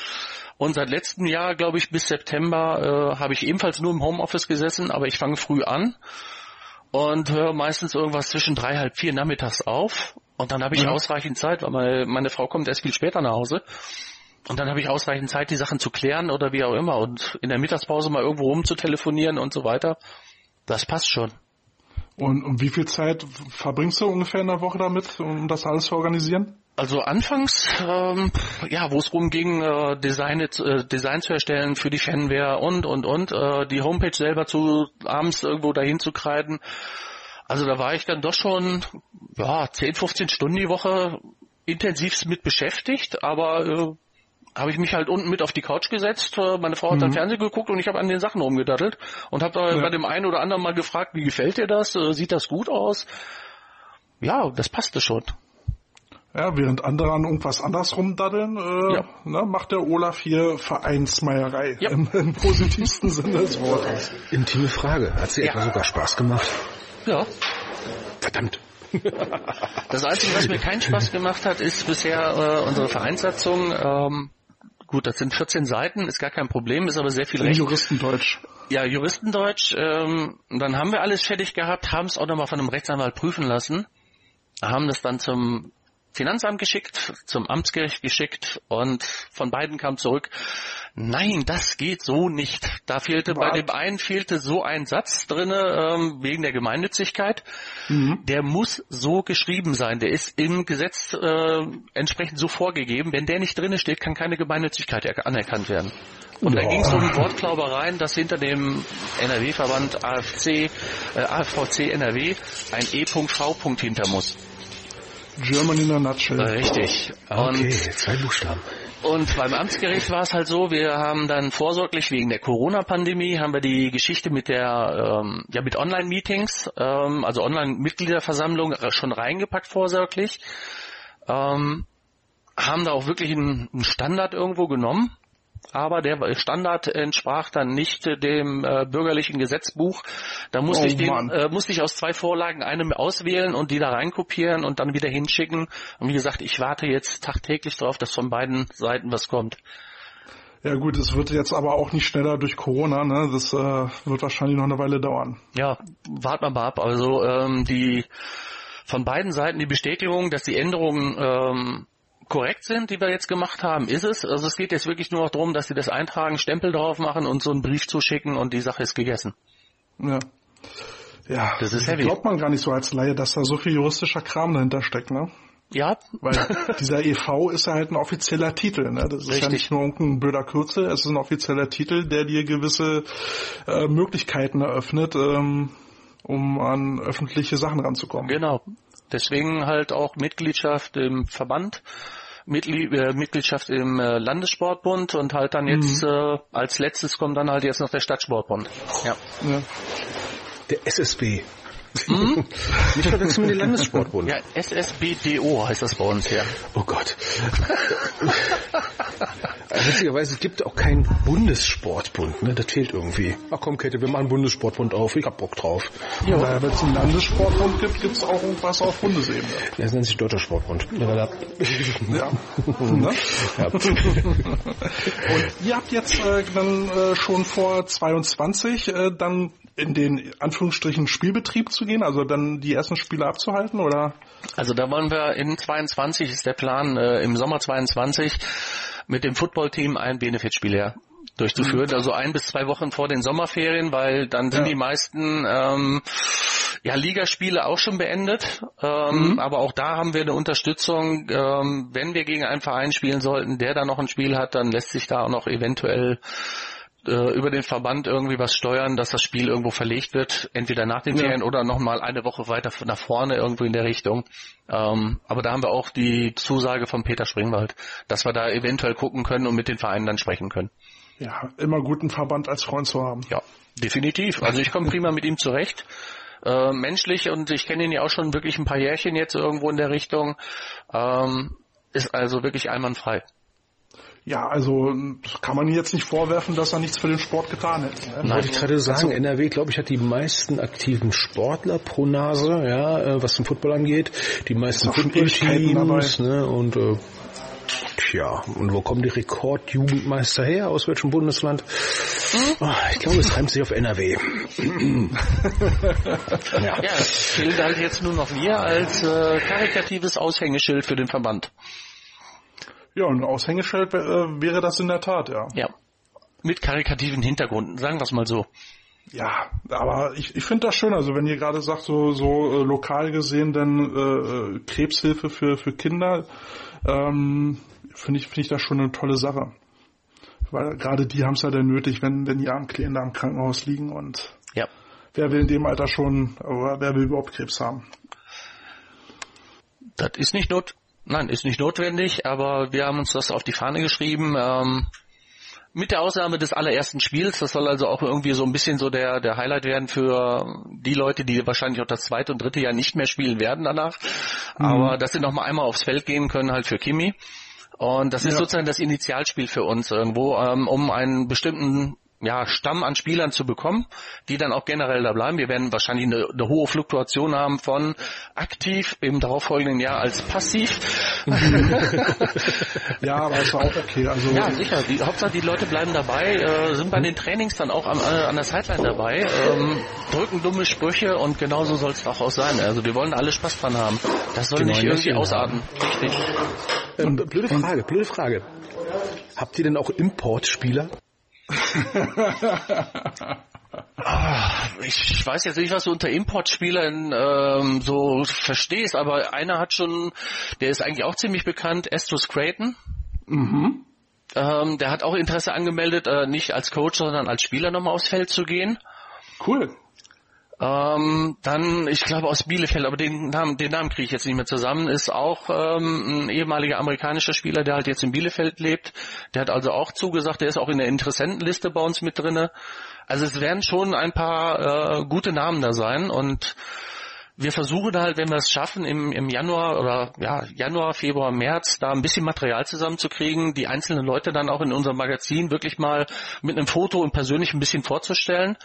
Und seit letztem Jahr, glaube ich, bis September äh, habe ich ebenfalls nur im Homeoffice gesessen, aber ich fange früh an und höre meistens irgendwas zwischen drei, halb vier nachmittags auf. Und dann habe ich ja. ausreichend Zeit, weil meine, meine Frau kommt erst viel später nach Hause. Und dann habe ich ausreichend Zeit, die Sachen zu klären oder wie auch immer. Und in der Mittagspause mal irgendwo rum zu telefonieren und so weiter. Das passt schon. Und, und wie viel Zeit verbringst du ungefähr in der Woche damit, um das alles zu organisieren? Also anfangs, ähm, ja, wo es rumging, äh, Design, äh, Design zu erstellen für die Fanware und und und, äh, die Homepage selber zu abends irgendwo dahin zu kreiden. Also da war ich dann doch schon ja 10, 15 Stunden die Woche intensiv mit beschäftigt, aber äh, habe ich mich halt unten mit auf die Couch gesetzt. Äh, meine Frau hat mhm. dann Fernsehen geguckt und ich habe an den Sachen rumgedattelt und habe ja. bei dem einen oder anderen mal gefragt, wie gefällt dir das? Äh, sieht das gut aus? Ja, das passte schon. Ja, während andere an irgendwas anders rumdaddeln, äh, ja. ne, macht der Olaf hier Vereinsmeierei ja. im, im, positivsten (laughs) Sinne des Wortes. Intime Frage. Hat sie ja. etwa sogar Spaß gemacht? Ja. Verdammt. Das Einzige, was mir keinen Spaß gemacht hat, ist bisher äh, unsere Vereinssatzung. Ähm, gut, das sind 14 Seiten, ist gar kein Problem, ist aber sehr viel Recht. Juristendeutsch. Ja, Juristendeutsch. Ähm, dann haben wir alles fertig gehabt, haben es auch nochmal von einem Rechtsanwalt prüfen lassen, haben das dann zum Finanzamt geschickt, zum Amtsgericht geschickt und von beiden kam zurück, nein, das geht so nicht. Da fehlte, Was? bei dem einen fehlte so ein Satz drinne ähm, wegen der Gemeinnützigkeit. Mhm. Der muss so geschrieben sein. Der ist im Gesetz äh, entsprechend so vorgegeben. Wenn der nicht drinne steht, kann keine Gemeinnützigkeit anerkannt werden. Und dann ging es um Wortklaubereien, dass hinter dem NRW-Verband AFC, äh, AFVC NRW ein E.V. hinter muss. German in a nutshell. Richtig. Okay, zwei Buchstaben. Und beim Amtsgericht war es halt so, wir haben dann vorsorglich wegen der Corona-Pandemie haben wir die Geschichte mit der ähm, ja mit Online-Meetings, ähm, also Online-Mitgliederversammlung schon reingepackt vorsorglich, ähm, haben da auch wirklich einen, einen Standard irgendwo genommen aber der Standard entsprach dann nicht dem äh, bürgerlichen Gesetzbuch. Da musste oh, ich den, äh, musste ich aus zwei Vorlagen eine auswählen und die da reinkopieren und dann wieder hinschicken. Und wie gesagt, ich warte jetzt tagtäglich darauf, dass von beiden Seiten was kommt. Ja gut, es wird jetzt aber auch nicht schneller durch Corona, ne? Das äh, wird wahrscheinlich noch eine Weile dauern. Ja, warten wir mal ab. Also ähm, die von beiden Seiten die Bestätigung, dass die Änderungen ähm, korrekt sind, die wir jetzt gemacht haben, ist es. Also es geht jetzt wirklich nur noch darum, dass sie das eintragen, Stempel drauf machen und so einen Brief zuschicken und die Sache ist gegessen. Ja. Ja, das ist heavy. glaubt man gar nicht so als Laie, dass da so viel juristischer Kram dahinter steckt, ne? Ja. Weil (laughs) dieser EV ist ja halt ein offizieller Titel, ne? Das ist Richtig. ja nicht nur irgendein blöder Kürzel, es ist ein offizieller Titel, der dir gewisse äh, Möglichkeiten eröffnet, ähm, um an öffentliche Sachen ranzukommen. Genau. Deswegen halt auch Mitgliedschaft im Verband, äh, Mitgliedschaft im äh, Landessportbund und halt dann jetzt mhm. äh, als letztes kommt dann halt jetzt noch der Stadtsportbund. Ja. ja. Der SSB. Hm? Nicht verwechseln mit dem Landessportbund. Ja, SSBDO heißt das bei uns, ja. Oh Gott. Witzigerweise, es gibt auch keinen Bundessportbund, ne? Das fehlt irgendwie. Ach komm, Kette, wir machen Bundessportbund auf, ich hab Bock drauf. Ja, ja wenn es einen Landessportbund gibt, gibt es auch irgendwas auf Bundesebene. Ja, das nennt sich Deutscher Sportbund. Ja. (laughs) ja. ne? ja. Und ihr habt jetzt äh, dann äh, schon vor 22 äh, dann in den Anführungsstrichen Spielbetrieb zu gehen, also dann die ersten Spiele abzuhalten, oder? Also da wollen wir in 22 ist der Plan, äh, im Sommer 22 mit dem Footballteam ein Benefitspiel ja durchzuführen, mhm. also ein bis zwei Wochen vor den Sommerferien, weil dann sind ja. die meisten ähm, ja, Ligaspiele auch schon beendet, ähm, mhm. aber auch da haben wir eine Unterstützung. Ähm, wenn wir gegen einen Verein spielen sollten, der da noch ein Spiel hat, dann lässt sich da auch noch eventuell äh, über den Verband irgendwie was steuern, dass das Spiel irgendwo verlegt wird, entweder nach den Ferien ja. oder nochmal eine Woche weiter nach vorne irgendwo in der Richtung. Ähm, aber da haben wir auch die Zusage von Peter Springwald, dass wir da eventuell gucken können und mit den Vereinen dann sprechen können. Ja, immer guten Verband als Freund zu haben. Ja, definitiv. Also ich komme prima mit ihm zurecht. Äh, menschlich und ich kenne ihn ja auch schon wirklich ein paar Jährchen jetzt irgendwo in der Richtung. Ähm, ist also wirklich einwandfrei. Ja, also kann man jetzt nicht vorwerfen, dass er nichts für den Sport getan hätte. Ne? Wollte ich gerade sagen, also, NRW, glaube ich, hat die meisten aktiven Sportler pro Nase, ja, äh, was den Football angeht. Die meisten Football-Teams, ne, und äh, Tja, und wo kommen die Rekordjugendmeister her? Aus welchem Bundesland? Oh, ich glaube, es reimt sich auf NRW. (laughs) ja. ja, es fehlt halt jetzt nur noch wir als äh, karikatives Aushängeschild für den Verband. Ja, ein Aushängeschild äh, wäre das in der Tat, ja. Ja. Mit karikativen Hintergründen, sagen wir es mal so. Ja, aber ich, ich finde das schön, also wenn ihr gerade sagt, so, so äh, lokal gesehen, dann äh, äh Krebshilfe für, für Kinder, ähm, finde ich, finde ich das schon eine tolle Sache. Weil gerade die haben es ja dann nötig, wenn, wenn die armen Kinder im Krankenhaus liegen und ja. wer will in dem Alter schon, oder wer will überhaupt Krebs haben? Das ist nicht not Nein, ist nicht notwendig, aber wir haben uns das auf die Fahne geschrieben. Ähm, mit der Ausnahme des allerersten Spiels, das soll also auch irgendwie so ein bisschen so der, der Highlight werden für die Leute, die wahrscheinlich auch das zweite und dritte Jahr nicht mehr spielen werden danach. Mhm. Aber dass sie noch mal einmal aufs Feld gehen können, halt für Kimi. Und das ist ja. sozusagen das Initialspiel für uns irgendwo, ähm, um einen bestimmten ja, Stamm an Spielern zu bekommen, die dann auch generell da bleiben. Wir werden wahrscheinlich eine, eine hohe Fluktuation haben von aktiv im darauffolgenden Jahr als passiv. (laughs) ja, aber ist auch okay. Also ja, sicher. Die, Hauptsache die Leute bleiben dabei, äh, sind bei den Trainings dann auch am, äh, an der Sideline dabei, ähm, drücken dumme Sprüche und genauso soll es auch, auch sein. Also wir wollen alle Spaß dran haben. Das soll genau, nicht irgendwie ausarten. Richtig. Ähm, blöde Frage, blöde Frage. Habt ihr denn auch Importspieler? Ah, ich weiß jetzt nicht, was du unter Importspielern ähm, so verstehst, aber einer hat schon, der ist eigentlich auch ziemlich bekannt, Estus Creighton. Mhm. Ähm, der hat auch Interesse angemeldet, äh, nicht als Coach, sondern als Spieler nochmal aufs Feld zu gehen. Cool. Ähm, dann, ich glaube aus Bielefeld, aber den Namen, den Namen kriege ich jetzt nicht mehr zusammen, ist auch ähm, ein ehemaliger amerikanischer Spieler, der halt jetzt in Bielefeld lebt. Der hat also auch zugesagt, der ist auch in der Interessentenliste bei uns mit drinne. Also es werden schon ein paar äh, gute Namen da sein und wir versuchen halt, wenn wir es schaffen, im, im Januar oder ja, Januar, Februar, März da ein bisschen Material zusammenzukriegen, die einzelnen Leute dann auch in unserem Magazin wirklich mal mit einem Foto und persönlich ein bisschen vorzustellen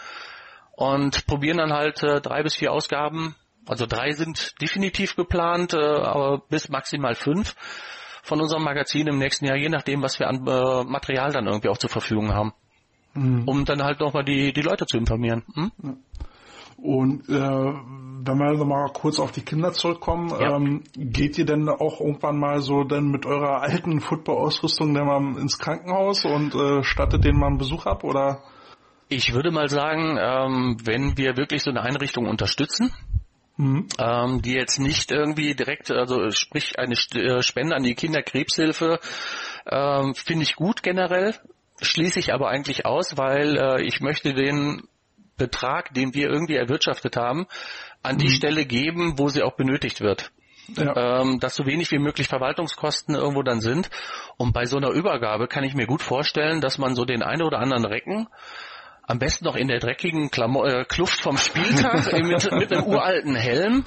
und probieren dann halt äh, drei bis vier Ausgaben. Also drei sind definitiv geplant, äh, aber bis maximal fünf von unserem Magazin im nächsten Jahr, je nachdem, was wir an äh, Material dann irgendwie auch zur Verfügung haben. Mhm. Um dann halt nochmal die, die Leute zu informieren. Hm? Und äh, wenn wir nochmal kurz auf die Kinder zurückkommen, ja. ähm, geht ihr denn auch irgendwann mal so denn mit eurer alten Football-Ausrüstung dann mal ins Krankenhaus und äh, stattet denen mal einen Besuch ab oder? Ich würde mal sagen, ähm, wenn wir wirklich so eine Einrichtung unterstützen, mhm. ähm, die jetzt nicht irgendwie direkt, also sprich eine äh, Spende an die Kinderkrebshilfe, ähm, finde ich gut generell, schließe ich aber eigentlich aus, weil äh, ich möchte den Betrag, den wir irgendwie erwirtschaftet haben, an die mhm. Stelle geben, wo sie auch benötigt wird. Ja. Ähm, dass so wenig wie möglich Verwaltungskosten irgendwo dann sind. Und bei so einer Übergabe kann ich mir gut vorstellen, dass man so den einen oder anderen Recken am besten noch in der dreckigen Klamo äh, Kluft vom Spieltag (laughs) mit, mit einem uralten Helm.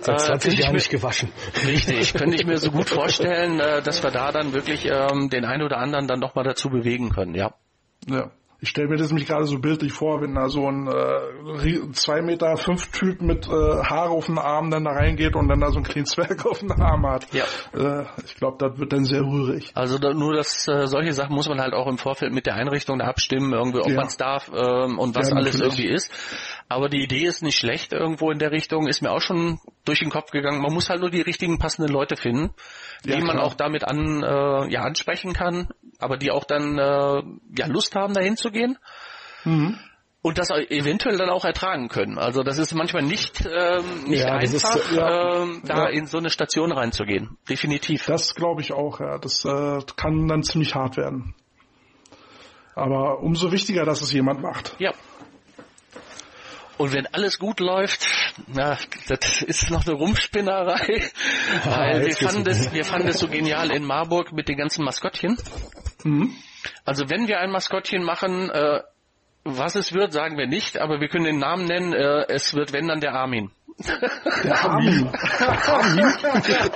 Seit 20 äh, Jahren nicht gewaschen. Richtig, könnte ich mir so gut (laughs) vorstellen, äh, dass wir da dann wirklich ähm, den einen oder anderen dann nochmal dazu bewegen können, ja. Ja. Ich stelle mir das mich gerade so bildlich vor, wenn da so ein äh, zwei Meter fünf Typ mit äh, Haare auf den Arm dann da reingeht und dann da so ein kleinen Zwerg (laughs) auf den Arm hat. Ja. Äh, ich glaube, das wird dann sehr rührig. Also da, nur dass äh, solche Sachen muss man halt auch im Vorfeld mit der Einrichtung abstimmen, irgendwie, ob ja. man es darf ähm, und was ja, alles irgendwie ist. Aber die Idee ist nicht schlecht irgendwo in der Richtung, ist mir auch schon durch den Kopf gegangen. Man muss halt nur die richtigen passenden Leute finden, die ja, man auch damit an, äh, ja, ansprechen kann, aber die auch dann äh, ja Lust haben, dahin zu gehen. Mhm und das eventuell dann auch ertragen können. Also das ist manchmal nicht, ähm, nicht ja, einfach, ist, ja, ähm, da in so eine Station reinzugehen. Definitiv. Das glaube ich auch, ja. Das äh, kann dann ziemlich hart werden. Aber umso wichtiger, dass es jemand macht. Ja. Und wenn alles gut läuft, na, das ist noch eine Rumspinnerei. Ah, weil wir fanden, das, wir fanden das so genial in Marburg mit den ganzen Maskottchen. Mhm. Also wenn wir ein Maskottchen machen, äh, was es wird, sagen wir nicht, aber wir können den Namen nennen. Äh, es wird, wenn dann der Armin. Der Armin. Armin?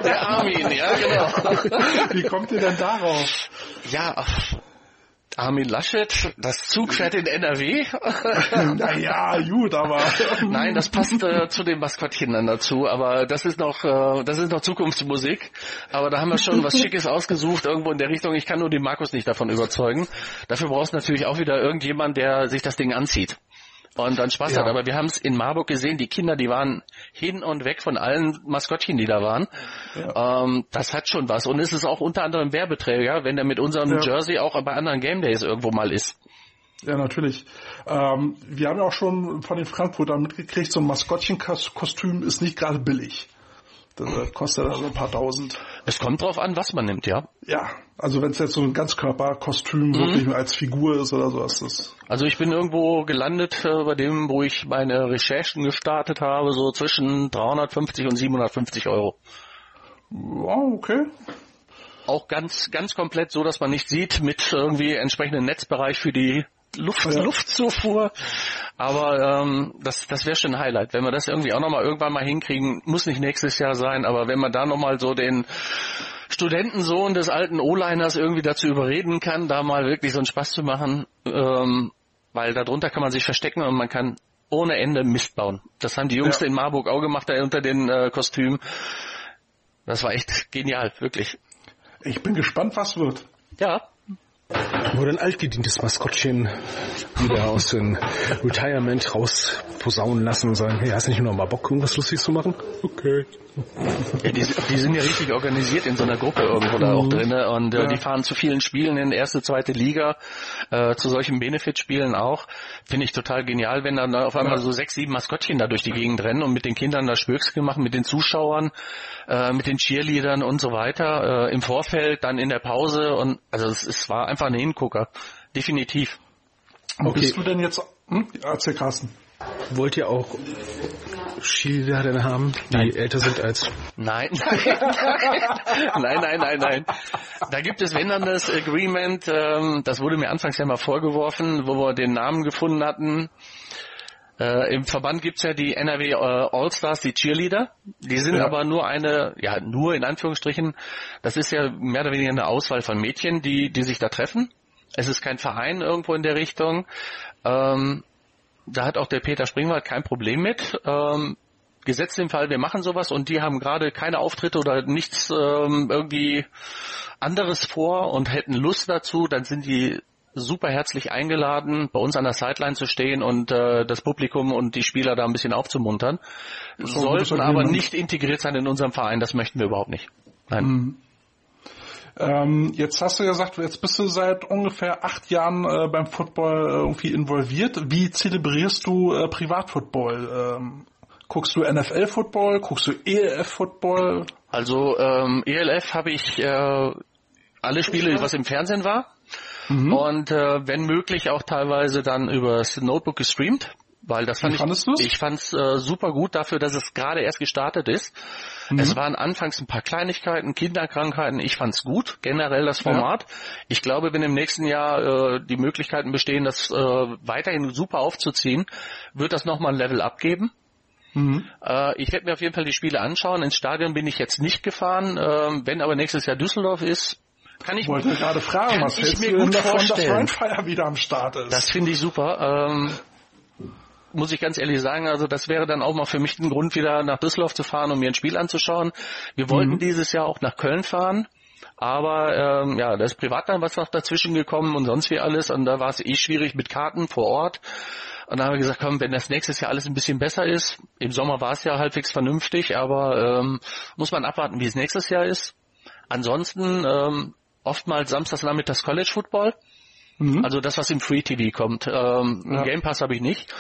Der Armin, ja genau. Wie kommt ihr denn darauf? Ja, Armin Laschet, das Zug fährt in NRW. (laughs) naja, gut, aber. (laughs) Nein, das passt äh, zu den Maskottchen dann dazu, aber das ist noch, äh, das ist noch Zukunftsmusik. Aber da haben wir schon was Schickes ausgesucht, irgendwo in der Richtung. Ich kann nur den Markus nicht davon überzeugen. Dafür brauchst du natürlich auch wieder irgendjemand, der sich das Ding anzieht und dann Spaß ja. hat. Aber wir haben es in Marburg gesehen, die Kinder, die waren hin und weg von allen Maskottchen, die da waren. Ja. Ähm, das hat schon was. Und es ist auch unter anderem Werbeträger, wenn der mit unserem ja. Jersey auch bei anderen Game Days irgendwo mal ist. Ja, natürlich. Ähm, wir haben ja auch schon von den Frankfurtern mitgekriegt, so ein Maskottchenkostüm ist nicht gerade billig. Das kostet also ein paar tausend. Es kommt drauf an, was man nimmt, ja. Ja, also wenn es jetzt so ein Ganzkörperkostüm mhm. wirklich als Figur ist oder so, ist das. Also ich bin irgendwo gelandet äh, bei dem, wo ich meine Recherchen gestartet habe, so zwischen 350 und 750 Euro. Wow, okay. Auch ganz, ganz komplett so, dass man nicht sieht, mit irgendwie entsprechendem Netzbereich für die Luft, ja. Luftzufuhr. Aber ähm, das, das wäre schon ein Highlight. Wenn wir das irgendwie auch nochmal irgendwann mal hinkriegen, muss nicht nächstes Jahr sein, aber wenn man da nochmal so den Studentensohn des alten O-Liners irgendwie dazu überreden kann, da mal wirklich so einen Spaß zu machen, ähm, weil darunter kann man sich verstecken und man kann ohne Ende Mist bauen. Das haben die Jungs ja. in Marburg auch gemacht, da unter den äh, Kostümen. Das war echt genial, wirklich. Ich bin gespannt, was wird. Ja, Wurde ein altgedientes Maskottchen wieder aus dem Retirement raus posaunen lassen und sagen, hey, hast du nicht nur mal Bock, irgendwas Lustiges zu machen? Okay. Ja, die, die, sind ja richtig organisiert in so einer Gruppe irgendwo da auch mhm. drin und äh, ja. die fahren zu vielen Spielen in erste, zweite Liga, äh, zu solchen Benefit-Spielen auch. Finde ich total genial, wenn dann auf einmal ja. so sechs, sieben Maskottchen da durch die Gegend rennen und mit den Kindern da Spöksel machen, mit den Zuschauern, äh, mit den Cheerleadern und so weiter, äh, im Vorfeld, dann in der Pause und also es, es war einfach ein Hingucker. Definitiv. Okay. Bist du denn jetzt, hm? Erzähl Carsten. Wollt ihr auch Skiladen haben, die nein. älter sind als... Nein, (laughs) nein, nein, nein, nein. Da gibt es, wenn dann das Agreement, ähm, das wurde mir anfangs ja mal vorgeworfen, wo wir den Namen gefunden hatten. Äh, Im Verband gibt's ja die NRW äh, All-Stars, die Cheerleader. Die sind ja. aber nur eine, ja nur in Anführungsstrichen, das ist ja mehr oder weniger eine Auswahl von Mädchen, die, die sich da treffen. Es ist kein Verein irgendwo in der Richtung. Ähm, da hat auch der Peter Springwald kein Problem mit. Ähm, gesetzt im Fall, wir machen sowas und die haben gerade keine Auftritte oder nichts ähm, irgendwie anderes vor und hätten Lust dazu, dann sind die super herzlich eingeladen, bei uns an der Sideline zu stehen und äh, das Publikum und die Spieler da ein bisschen aufzumuntern. Sollten aber nicht integriert sein in unserem Verein, das möchten wir überhaupt nicht. Nein. Mhm. Ähm, jetzt hast du gesagt, jetzt bist du seit ungefähr acht Jahren äh, beim Football äh, irgendwie involviert. Wie zelebrierst du äh, Privatfootball? Ähm, guckst du NFL-Football? Guckst du ELF-Football? Also ähm, ELF habe ich äh, alle Spiele, was im Fernsehen war. Mhm. Und äh, wenn möglich auch teilweise dann über das Notebook gestreamt weil das fand ich, du's? ich fand's äh, super gut dafür, dass es gerade erst gestartet ist. Mhm. Es waren anfangs ein paar Kleinigkeiten, Kinderkrankheiten. Ich fand's gut, generell das Format. Ja. Ich glaube, wenn im nächsten Jahr äh, die Möglichkeiten bestehen, das äh, weiterhin super aufzuziehen, wird das nochmal ein Level abgeben. Mhm. Äh, ich werde mir auf jeden Fall die Spiele anschauen. Ins Stadion bin ich jetzt nicht gefahren. Äh, wenn aber nächstes Jahr Düsseldorf ist, kann ich wollte gerade fragen, was hältst du denn davon, dass Rheinfire wieder am Start ist? Das finde ich super. Ähm, muss ich ganz ehrlich sagen, also das wäre dann auch mal für mich ein Grund, wieder nach Düsseldorf zu fahren, um mir ein Spiel anzuschauen. Wir wollten mhm. dieses Jahr auch nach Köln fahren. Aber ähm, ja, da ist privat dann was noch dazwischen gekommen und sonst wie alles. Und da war es eh schwierig mit Karten vor Ort. Und dann haben wir gesagt, komm, wenn das nächstes Jahr alles ein bisschen besser ist, im Sommer war es ja halbwegs vernünftig, aber ähm, muss man abwarten, wie es nächstes Jahr ist. Ansonsten ähm, oftmals samstags nachmittags College Football. Mhm. Also das, was im Free TV kommt. Ähm, ja. Game Pass habe ich nicht.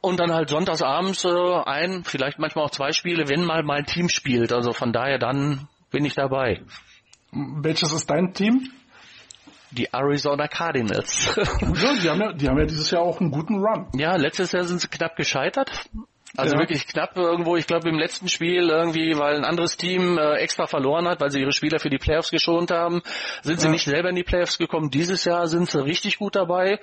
Und dann halt sonntagsabends äh, ein, vielleicht manchmal auch zwei Spiele, wenn mal mein Team spielt. Also von daher dann bin ich dabei. Welches ist dein Team? Die Arizona Cardinals. (laughs) ja, die, haben ja, die haben ja dieses Jahr auch einen guten Run. Ja, letztes Jahr sind sie knapp gescheitert. Also ja. wirklich knapp irgendwo. Ich glaube im letzten Spiel irgendwie, weil ein anderes Team äh, extra verloren hat, weil sie ihre Spieler für die Playoffs geschont haben, sind sie ja. nicht selber in die Playoffs gekommen. Dieses Jahr sind sie richtig gut dabei.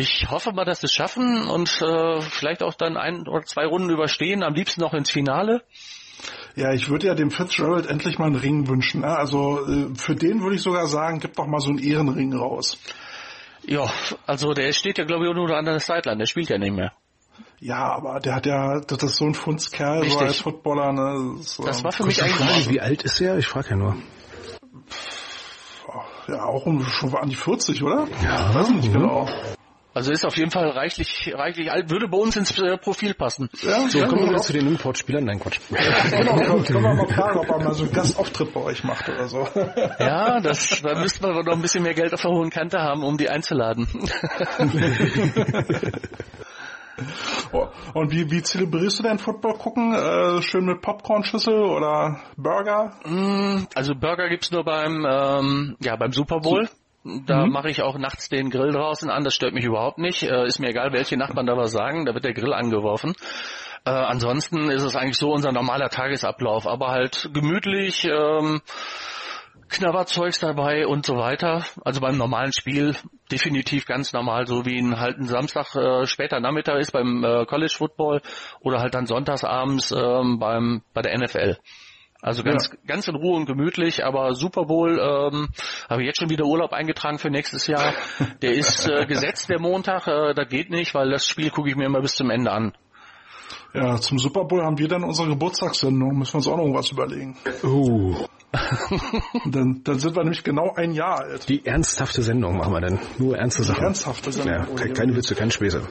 Ich hoffe mal, dass sie es schaffen und äh, vielleicht auch dann ein oder zwei Runden überstehen, am liebsten noch ins Finale. Ja, ich würde ja dem Fitzgerald endlich mal einen Ring wünschen. Ne? Also äh, für den würde ich sogar sagen, gib doch mal so einen Ehrenring raus. Ja, also der steht ja glaube ich nur an der Sideline, der spielt ja nicht mehr. Ja, aber der hat ja, das ist so ein Fundskerl, Richtig. so als Footballer. Ne? Das, das war für mich eigentlich... Wie alt ist er? Ich frage ja nur. Ja, auch um, schon an die 40, oder? Ja, weiß nicht genau. Also ist auf jeden Fall reichlich, reichlich alt, würde bei uns ins äh, Profil passen. Ja, so, kommen wir wieder zu den Importspielern. Nein, Quatsch. (laughs) Ja, genau, können wir mal fragen, ob er mal so einen Gastauftritt bei euch macht oder so. (laughs) Ja, das, da müssten wir noch ein bisschen mehr Geld auf der hohen Kante haben, um die einzuladen. (laughs) Oh, und wie, wie zelebrierst du dein Football gucken? Äh, schön mit Popcorn-Schüssel oder Burger? Mm, also Burger gibt's nur beim, ähm, ja, beim Super Bowl. Da mhm. mache ich auch nachts den Grill draußen an, das stört mich überhaupt nicht. Äh, ist mir egal, welche Nachbarn da was sagen, da wird der Grill angeworfen. Äh, ansonsten ist es eigentlich so unser normaler Tagesablauf, aber halt gemütlich, ähm, Knabberzeugs dabei und so weiter. Also beim normalen Spiel definitiv ganz normal, so wie ein halt ein Samstag äh, später Nachmittag ist beim äh, College Football oder halt dann sonntagsabends ähm, beim bei der NFL. Also ganz, ja. ganz in Ruhe und gemütlich, aber Super Bowl ähm, habe ich jetzt schon wieder Urlaub eingetragen für nächstes Jahr. (laughs) Der ist äh, gesetzt, der Montag. Äh, das geht nicht, weil das Spiel gucke ich mir immer bis zum Ende an. Ja, zum Super Bowl haben wir dann unsere Geburtstagssendung. Müssen wir uns auch noch was überlegen. Uh. (laughs) dann, dann sind wir nämlich genau ein Jahr alt. Die ernsthafte Sendung machen wir dann. Nur ernste Sachen. Die ernsthafte Sendung. Ja, keine, keine Witze, keine Späße.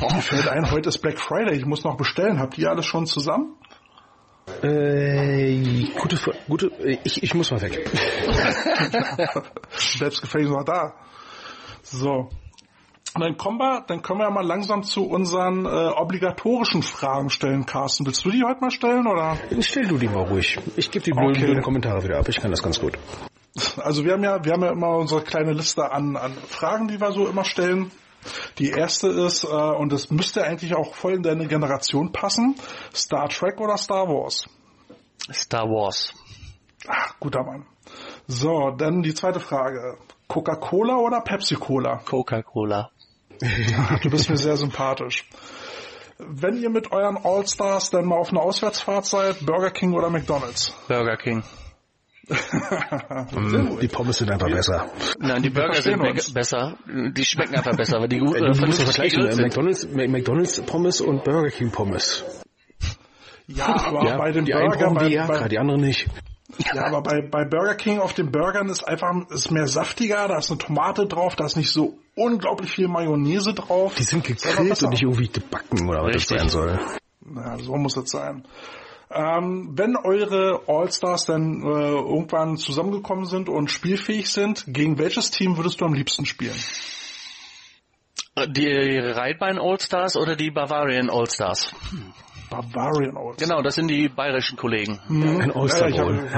Oh, mir fällt ein, heute ist Black Friday. Ich muss noch bestellen. Habt ihr alles schon zusammen? Äh, gute, gute, ich, ich muss mal weg. (laughs) Selbstgefällig noch da. So. Und dann kommen wir, dann können wir mal langsam zu unseren äh, obligatorischen Fragen stellen, Carsten. Willst du die heute mal stellen oder? Stell du die mal ruhig. Ich gebe die blöden, okay. blöden Kommentare wieder ab. Ich kann das ganz gut. Also wir haben ja, wir haben ja immer unsere kleine Liste an, an Fragen, die wir so immer stellen. Die erste ist, äh, und das müsste eigentlich auch voll in deine Generation passen, Star Trek oder Star Wars? Star Wars. Ach, guter Mann. So, dann die zweite Frage. Coca-Cola oder Pepsi-Cola? Coca-Cola. du bist mir sehr sympathisch. Wenn ihr mit euren All-Stars dann mal auf einer Auswärtsfahrt seid, Burger King oder McDonalds? Burger King. (laughs) Mm, die Pommes sind einfach besser. Nein, die Burger sind besser. Die schmecken einfach besser, weil die gut äh, du musst vergleichen. McDonald's, McDonald's Pommes und Burger King Pommes. Ja, aber ja, bei den die Burger, einen bei, bei, die anderen nicht. Ja, aber bei, bei Burger King auf den Burgern ist einfach ist mehr saftiger, da ist eine Tomate drauf, da ist nicht so unglaublich viel Mayonnaise drauf. Die sind gegrillt und nicht irgendwie gebacken oder was das sein soll. Na, so muss es sein. Ähm, wenn eure All-Stars dann äh, irgendwann zusammengekommen sind und spielfähig sind, gegen welches Team würdest du am liebsten spielen? Die Rhein All-Stars oder die Bavarian All-Stars? Bavarian All-Stars. Genau, das sind die bayerischen Kollegen. Mhm. Ein All-Star Bowl.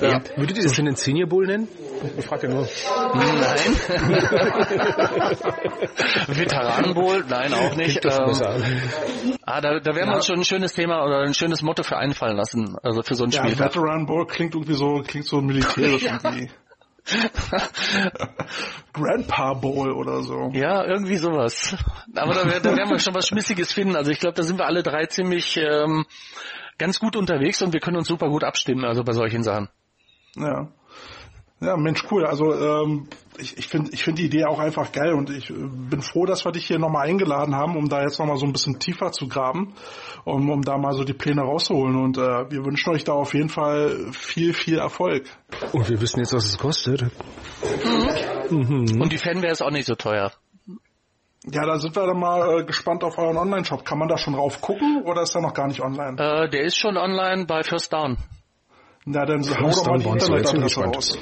Ja, ja. Würdet ihr das denn den Senior Bowl nennen? Ich frage ja nur. Nein. (laughs) Veteranen Bowl? Nein, auch nicht. Ähm, ah, da, da werden wir uns schon ein schönes Thema oder ein schönes Motto für einfallen lassen. Also für so ein Spiel. Veteran Bowl klingt irgendwie so, klingt so militärisch (laughs) ja. irgendwie. (laughs) Grandpa Bowl oder so. Ja, irgendwie sowas. Aber da, da werden wir schon was Schmissiges finden. Also ich glaube, da sind wir alle drei ziemlich ähm, ganz gut unterwegs und wir können uns super gut abstimmen, also bei solchen Sachen. Ja. Ja, Mensch, cool. Also ähm, ich, ich finde ich find die Idee auch einfach geil und ich äh, bin froh, dass wir dich hier nochmal eingeladen haben, um da jetzt nochmal so ein bisschen tiefer zu graben, um, um da mal so die Pläne rauszuholen. Und äh, wir wünschen euch da auf jeden Fall viel, viel Erfolg. Und wir wissen jetzt, was es kostet. Mhm. Mhm. Und die Fan wäre es auch nicht so teuer. Ja, da sind wir dann mal äh, gespannt auf euren Online-Shop. Kann man da schon drauf gucken oder ist der noch gar nicht online? Äh, der ist schon online bei First Down. Na, dann hau doch mal die Internetadresse raus.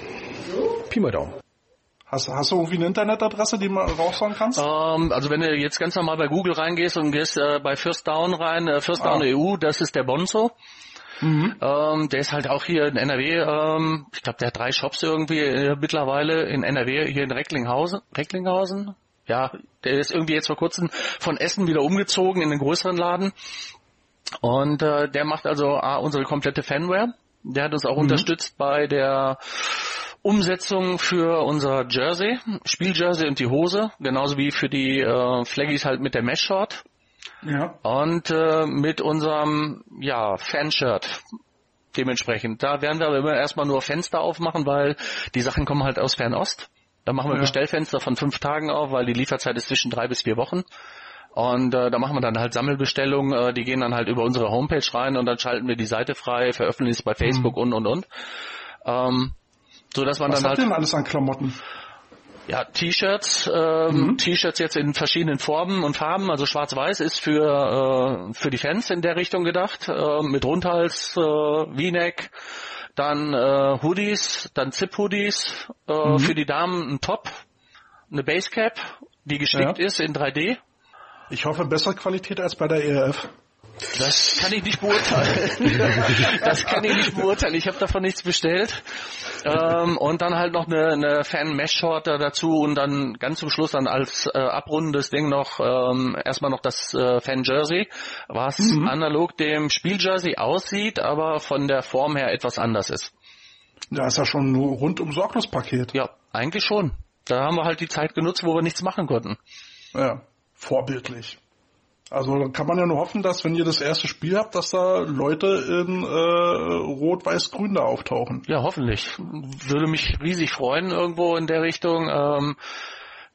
Pi mal Daumen. Hast, hast du irgendwie eine Internetadresse, die man raushauen kannst? Um, ähm, also wenn du jetzt ganz normal bei Google reingehst und gehst äh, bei First Down rein, äh, First Down ah. EU, das ist der Bonzo. Mhm. Ähm, der ist halt auch hier in NRW, ähm, ich glaube, der hat drei Shops irgendwie äh, mittlerweile in NRW, hier in Recklinghausen. Recklinghausen? ja, der ist irgendwie jetzt vor kurzem von Essen wieder umgezogen in einen größeren Laden. Und äh, der macht also ah, unsere komplette Fanware. Der hat uns auch mhm. unterstützt bei der Umsetzung für unser Jersey, Spieljersey und die Hose, genauso wie für die äh, Flaggies halt mit der Mesh Short. Ja. Und äh, mit unserem ja, Fanshirt dementsprechend. Da werden wir aber immer erstmal nur Fenster aufmachen, weil die Sachen kommen halt aus Fernost. Da machen wir ja. Bestellfenster von fünf Tagen auf, weil die Lieferzeit ist zwischen drei bis vier Wochen. Und äh, da machen wir dann halt Sammelbestellungen, äh, die gehen dann halt über unsere Homepage rein und dann schalten wir die Seite frei, veröffentlichen es bei Facebook mhm. und und und. Ähm, so dass man Was dann habt halt. denn alles an Klamotten? Ja, T-Shirts, ähm, mhm. T-Shirts jetzt in verschiedenen Formen und Farben. Also Schwarz-Weiß ist für äh, für die Fans in der Richtung gedacht, äh, mit Rundhals, äh, V-Neck, dann äh, Hoodies, dann Zip-Hoodies, äh, mhm. für die Damen ein Top, eine Basecap, die gestickt ja. ist in 3D. Ich hoffe, bessere Qualität als bei der ERF. Das kann ich nicht beurteilen. (laughs) das kann ich nicht beurteilen. Ich habe davon nichts bestellt. Ähm, und dann halt noch eine, eine Fan-Mesh-Short dazu und dann ganz zum Schluss dann als äh, abrundendes Ding noch ähm, erstmal noch das äh, Fan-Jersey, was mhm. analog dem Spiel-Jersey aussieht, aber von der Form her etwas anders ist. Da ist ja schon ein rundum sorglos Paket. Ja, eigentlich schon. Da haben wir halt die Zeit genutzt, wo wir nichts machen konnten. Ja, vorbildlich. Also kann man ja nur hoffen, dass wenn ihr das erste Spiel habt, dass da Leute in äh, Rot-Weiß-Grün da auftauchen. Ja, hoffentlich. Würde mich riesig freuen irgendwo in der Richtung. Ähm,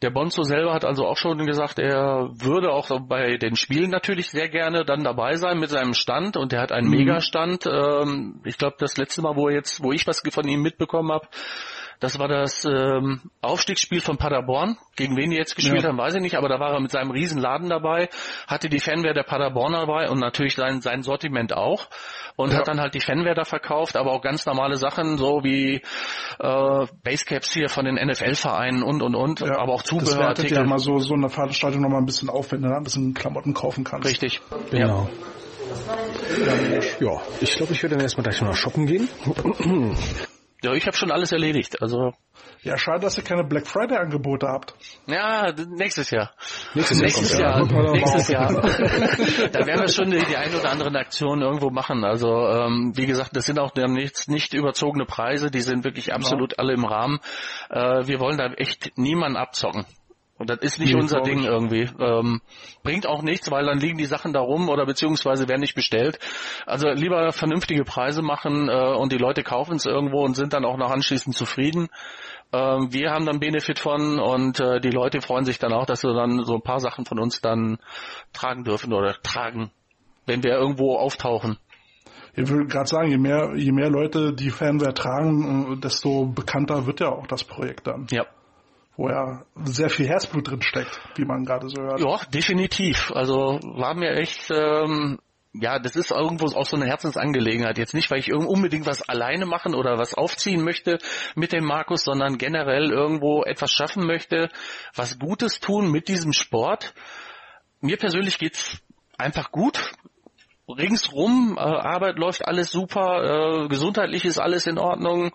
der Bonzo selber hat also auch schon gesagt, er würde auch bei den Spielen natürlich sehr gerne dann dabei sein mit seinem Stand und er hat einen mhm. Megastand. Ähm, ich glaube, das letzte Mal, wo jetzt, wo ich was von ihm mitbekommen habe, das war das ähm, Aufstiegsspiel von Paderborn. Gegen wen die jetzt gespielt ja. haben, weiß ich nicht, aber da war er mit seinem Riesenladen dabei, hatte die Fanware der Paderborner dabei und natürlich sein, sein Sortiment auch und ja. hat dann halt die Fanware da verkauft, aber auch ganz normale Sachen, so wie äh, Basecaps hier von den NFL-Vereinen und und und, ja. aber auch Zubehör. Das ja mal so, so eine Veranstaltung nochmal ein bisschen auf, wenn du da ein bisschen Klamotten kaufen kannst. Richtig. Genau. Ja, ich glaube, ich werde dann erstmal gleich mal shoppen gehen. Ja, ich habe schon alles erledigt. Also ja, schade, dass ihr keine Black Friday Angebote habt. Ja, nächstes Jahr. Nächstes, nächstes Jahr. Jahr. Nächstes Jahr. (laughs) da werden wir schon die, die ein oder andere Aktion irgendwo machen. Also ähm, wie gesagt, das sind auch nicht, nicht überzogene Preise. Die sind wirklich absolut ja. alle im Rahmen. Äh, wir wollen da echt niemanden abzocken. Und das ist nicht nee, unser Ding irgendwie. Ähm, bringt auch nichts, weil dann liegen die Sachen da rum oder beziehungsweise werden nicht bestellt. Also lieber vernünftige Preise machen äh, und die Leute kaufen es irgendwo und sind dann auch noch anschließend zufrieden. Ähm, wir haben dann Benefit von und äh, die Leute freuen sich dann auch, dass sie dann so ein paar Sachen von uns dann tragen dürfen oder tragen, wenn wir irgendwo auftauchen. Ich würde gerade sagen, je mehr, je mehr Leute die Fanware tragen, äh, desto bekannter wird ja auch das Projekt dann. Ja wo ja sehr viel Herzblut drin steckt, wie man gerade so hört. Ja, definitiv. Also war mir echt, ähm, ja, das ist irgendwo auch so eine Herzensangelegenheit. Jetzt nicht, weil ich unbedingt was alleine machen oder was aufziehen möchte mit dem Markus, sondern generell irgendwo etwas schaffen möchte, was Gutes tun mit diesem Sport. Mir persönlich geht's einfach gut ringsrum, äh, Arbeit läuft alles super, äh, gesundheitlich ist alles in Ordnung.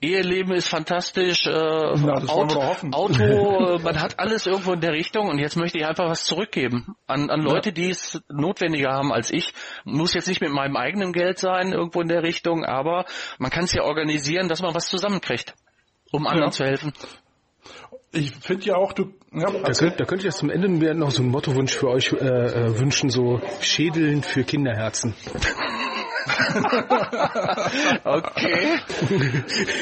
Eheleben ist fantastisch, äh, ja, Auto, Auto (laughs) äh, man hat alles irgendwo in der Richtung und jetzt möchte ich einfach was zurückgeben an, an Leute, ja. die es notwendiger haben als ich. Muss jetzt nicht mit meinem eigenen Geld sein, irgendwo in der Richtung, aber man kann es ja organisieren, dass man was zusammenkriegt, um anderen ja. zu helfen. Ich finde ja auch, du. Ja, da, könnt, da könnte ich jetzt zum Ende noch so einen Mottowunsch für euch äh, äh, wünschen, so Schädeln für Kinderherzen. (laughs) (laughs) okay.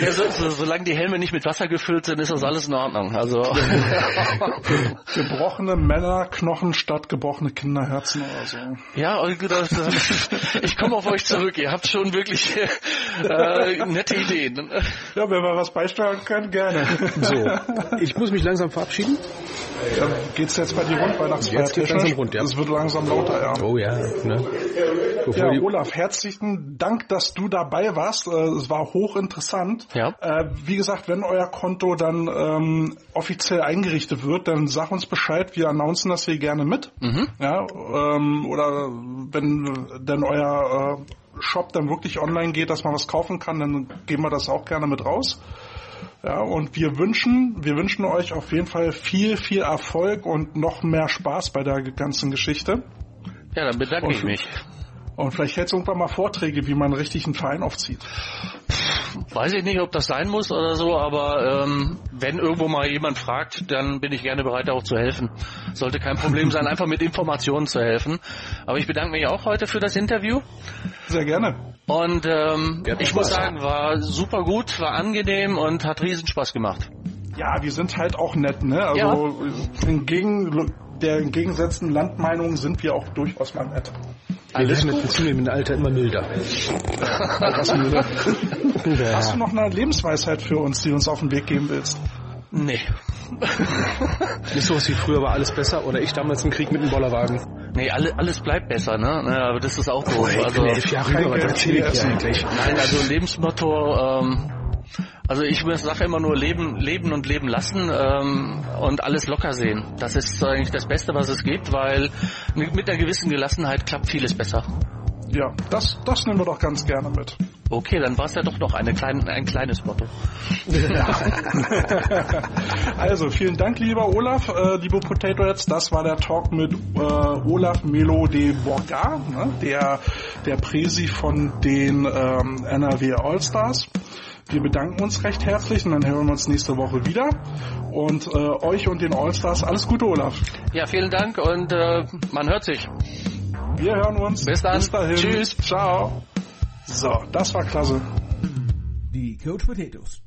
Ja, so, so, solange die Helme nicht mit Wasser gefüllt sind, ist das alles in Ordnung. Also (laughs) gebrochene Männerknochen statt gebrochene Kinderherzen oder so. Ja, das, ich komme auf euch zurück. Ihr habt schon wirklich äh, nette Ideen. Ja, wenn wir was beisteuern können, gerne. So, ich muss mich langsam verabschieden. Ja, geht's jetzt bei dir rund, Weihnachtsfeier? Jetzt geht's langsam rund, ja. Es wird langsam lauter, ja. Oh ja, ne? ja, Olaf, herzlichen Dank, dass du dabei warst. Äh, es war hochinteressant. Ja. Äh, wie gesagt, wenn euer Konto dann ähm, offiziell eingerichtet wird, dann sag uns Bescheid. Wir announcen das hier gerne mit. Mhm. Ja, ähm, oder wenn denn euer äh, Shop dann wirklich online geht, dass man was kaufen kann, dann geben wir das auch gerne mit raus. Ja, und wir wünschen, wir wünschen euch auf jeden Fall viel, viel Erfolg und noch mehr Spaß bei der ganzen Geschichte. Ja, dann bedanke und, ich mich. Und vielleicht hältst du irgendwann mal Vorträge, wie man richtig einen Verein aufzieht. Weiß ich nicht, ob das sein muss oder so, aber ähm, wenn irgendwo mal jemand fragt, dann bin ich gerne bereit, auch zu helfen. Sollte kein Problem sein, einfach mit Informationen zu helfen. Aber ich bedanke mich auch heute für das Interview. Sehr gerne. Und ähm, ich muss sagen, war super gut, war angenehm und hat riesen Spaß gemacht. Ja, wir sind halt auch nett, ne? Also ja. entgegen der entgegengesetzten Landmeinung sind wir auch durchaus mal nett. Alles wir werden mit zunehmendem Alter immer milder. milder. Hast du noch eine Lebensweisheit für uns, die du uns auf den Weg geben willst? Nee. (laughs) Nicht so was wie früher war alles besser oder ich damals im Krieg mit dem Bollerwagen. Nee, alle, alles bleibt besser, ne? Ja, aber das ist auch so. Oh, also, elf Jahre über, was erzähle ich eigentlich? Nein, also Lebensmotto, ähm, also ich sage immer nur leben, leben und leben lassen ähm, und alles locker sehen. Das ist eigentlich das Beste, was es gibt, weil mit einer gewissen Gelassenheit klappt vieles besser. Ja, das, das nehmen wir doch ganz gerne mit. Okay, dann war es ja doch noch eine klein, ein kleines Motto. Ja. (laughs) also, vielen Dank, lieber Olaf, äh, liebe Potato Heads. Das war der Talk mit äh, Olaf Melo de Borga, ne? der, der Präsi von den ähm, NRW Allstars. Wir bedanken uns recht herzlich und dann hören wir uns nächste Woche wieder. Und äh, euch und den Allstars alles Gute, Olaf. Ja, vielen Dank und äh, man hört sich. Wir hören uns. Bis dann. Bis dahin. Tschüss. Ciao. So, das war klasse. Die Coach Potatoes.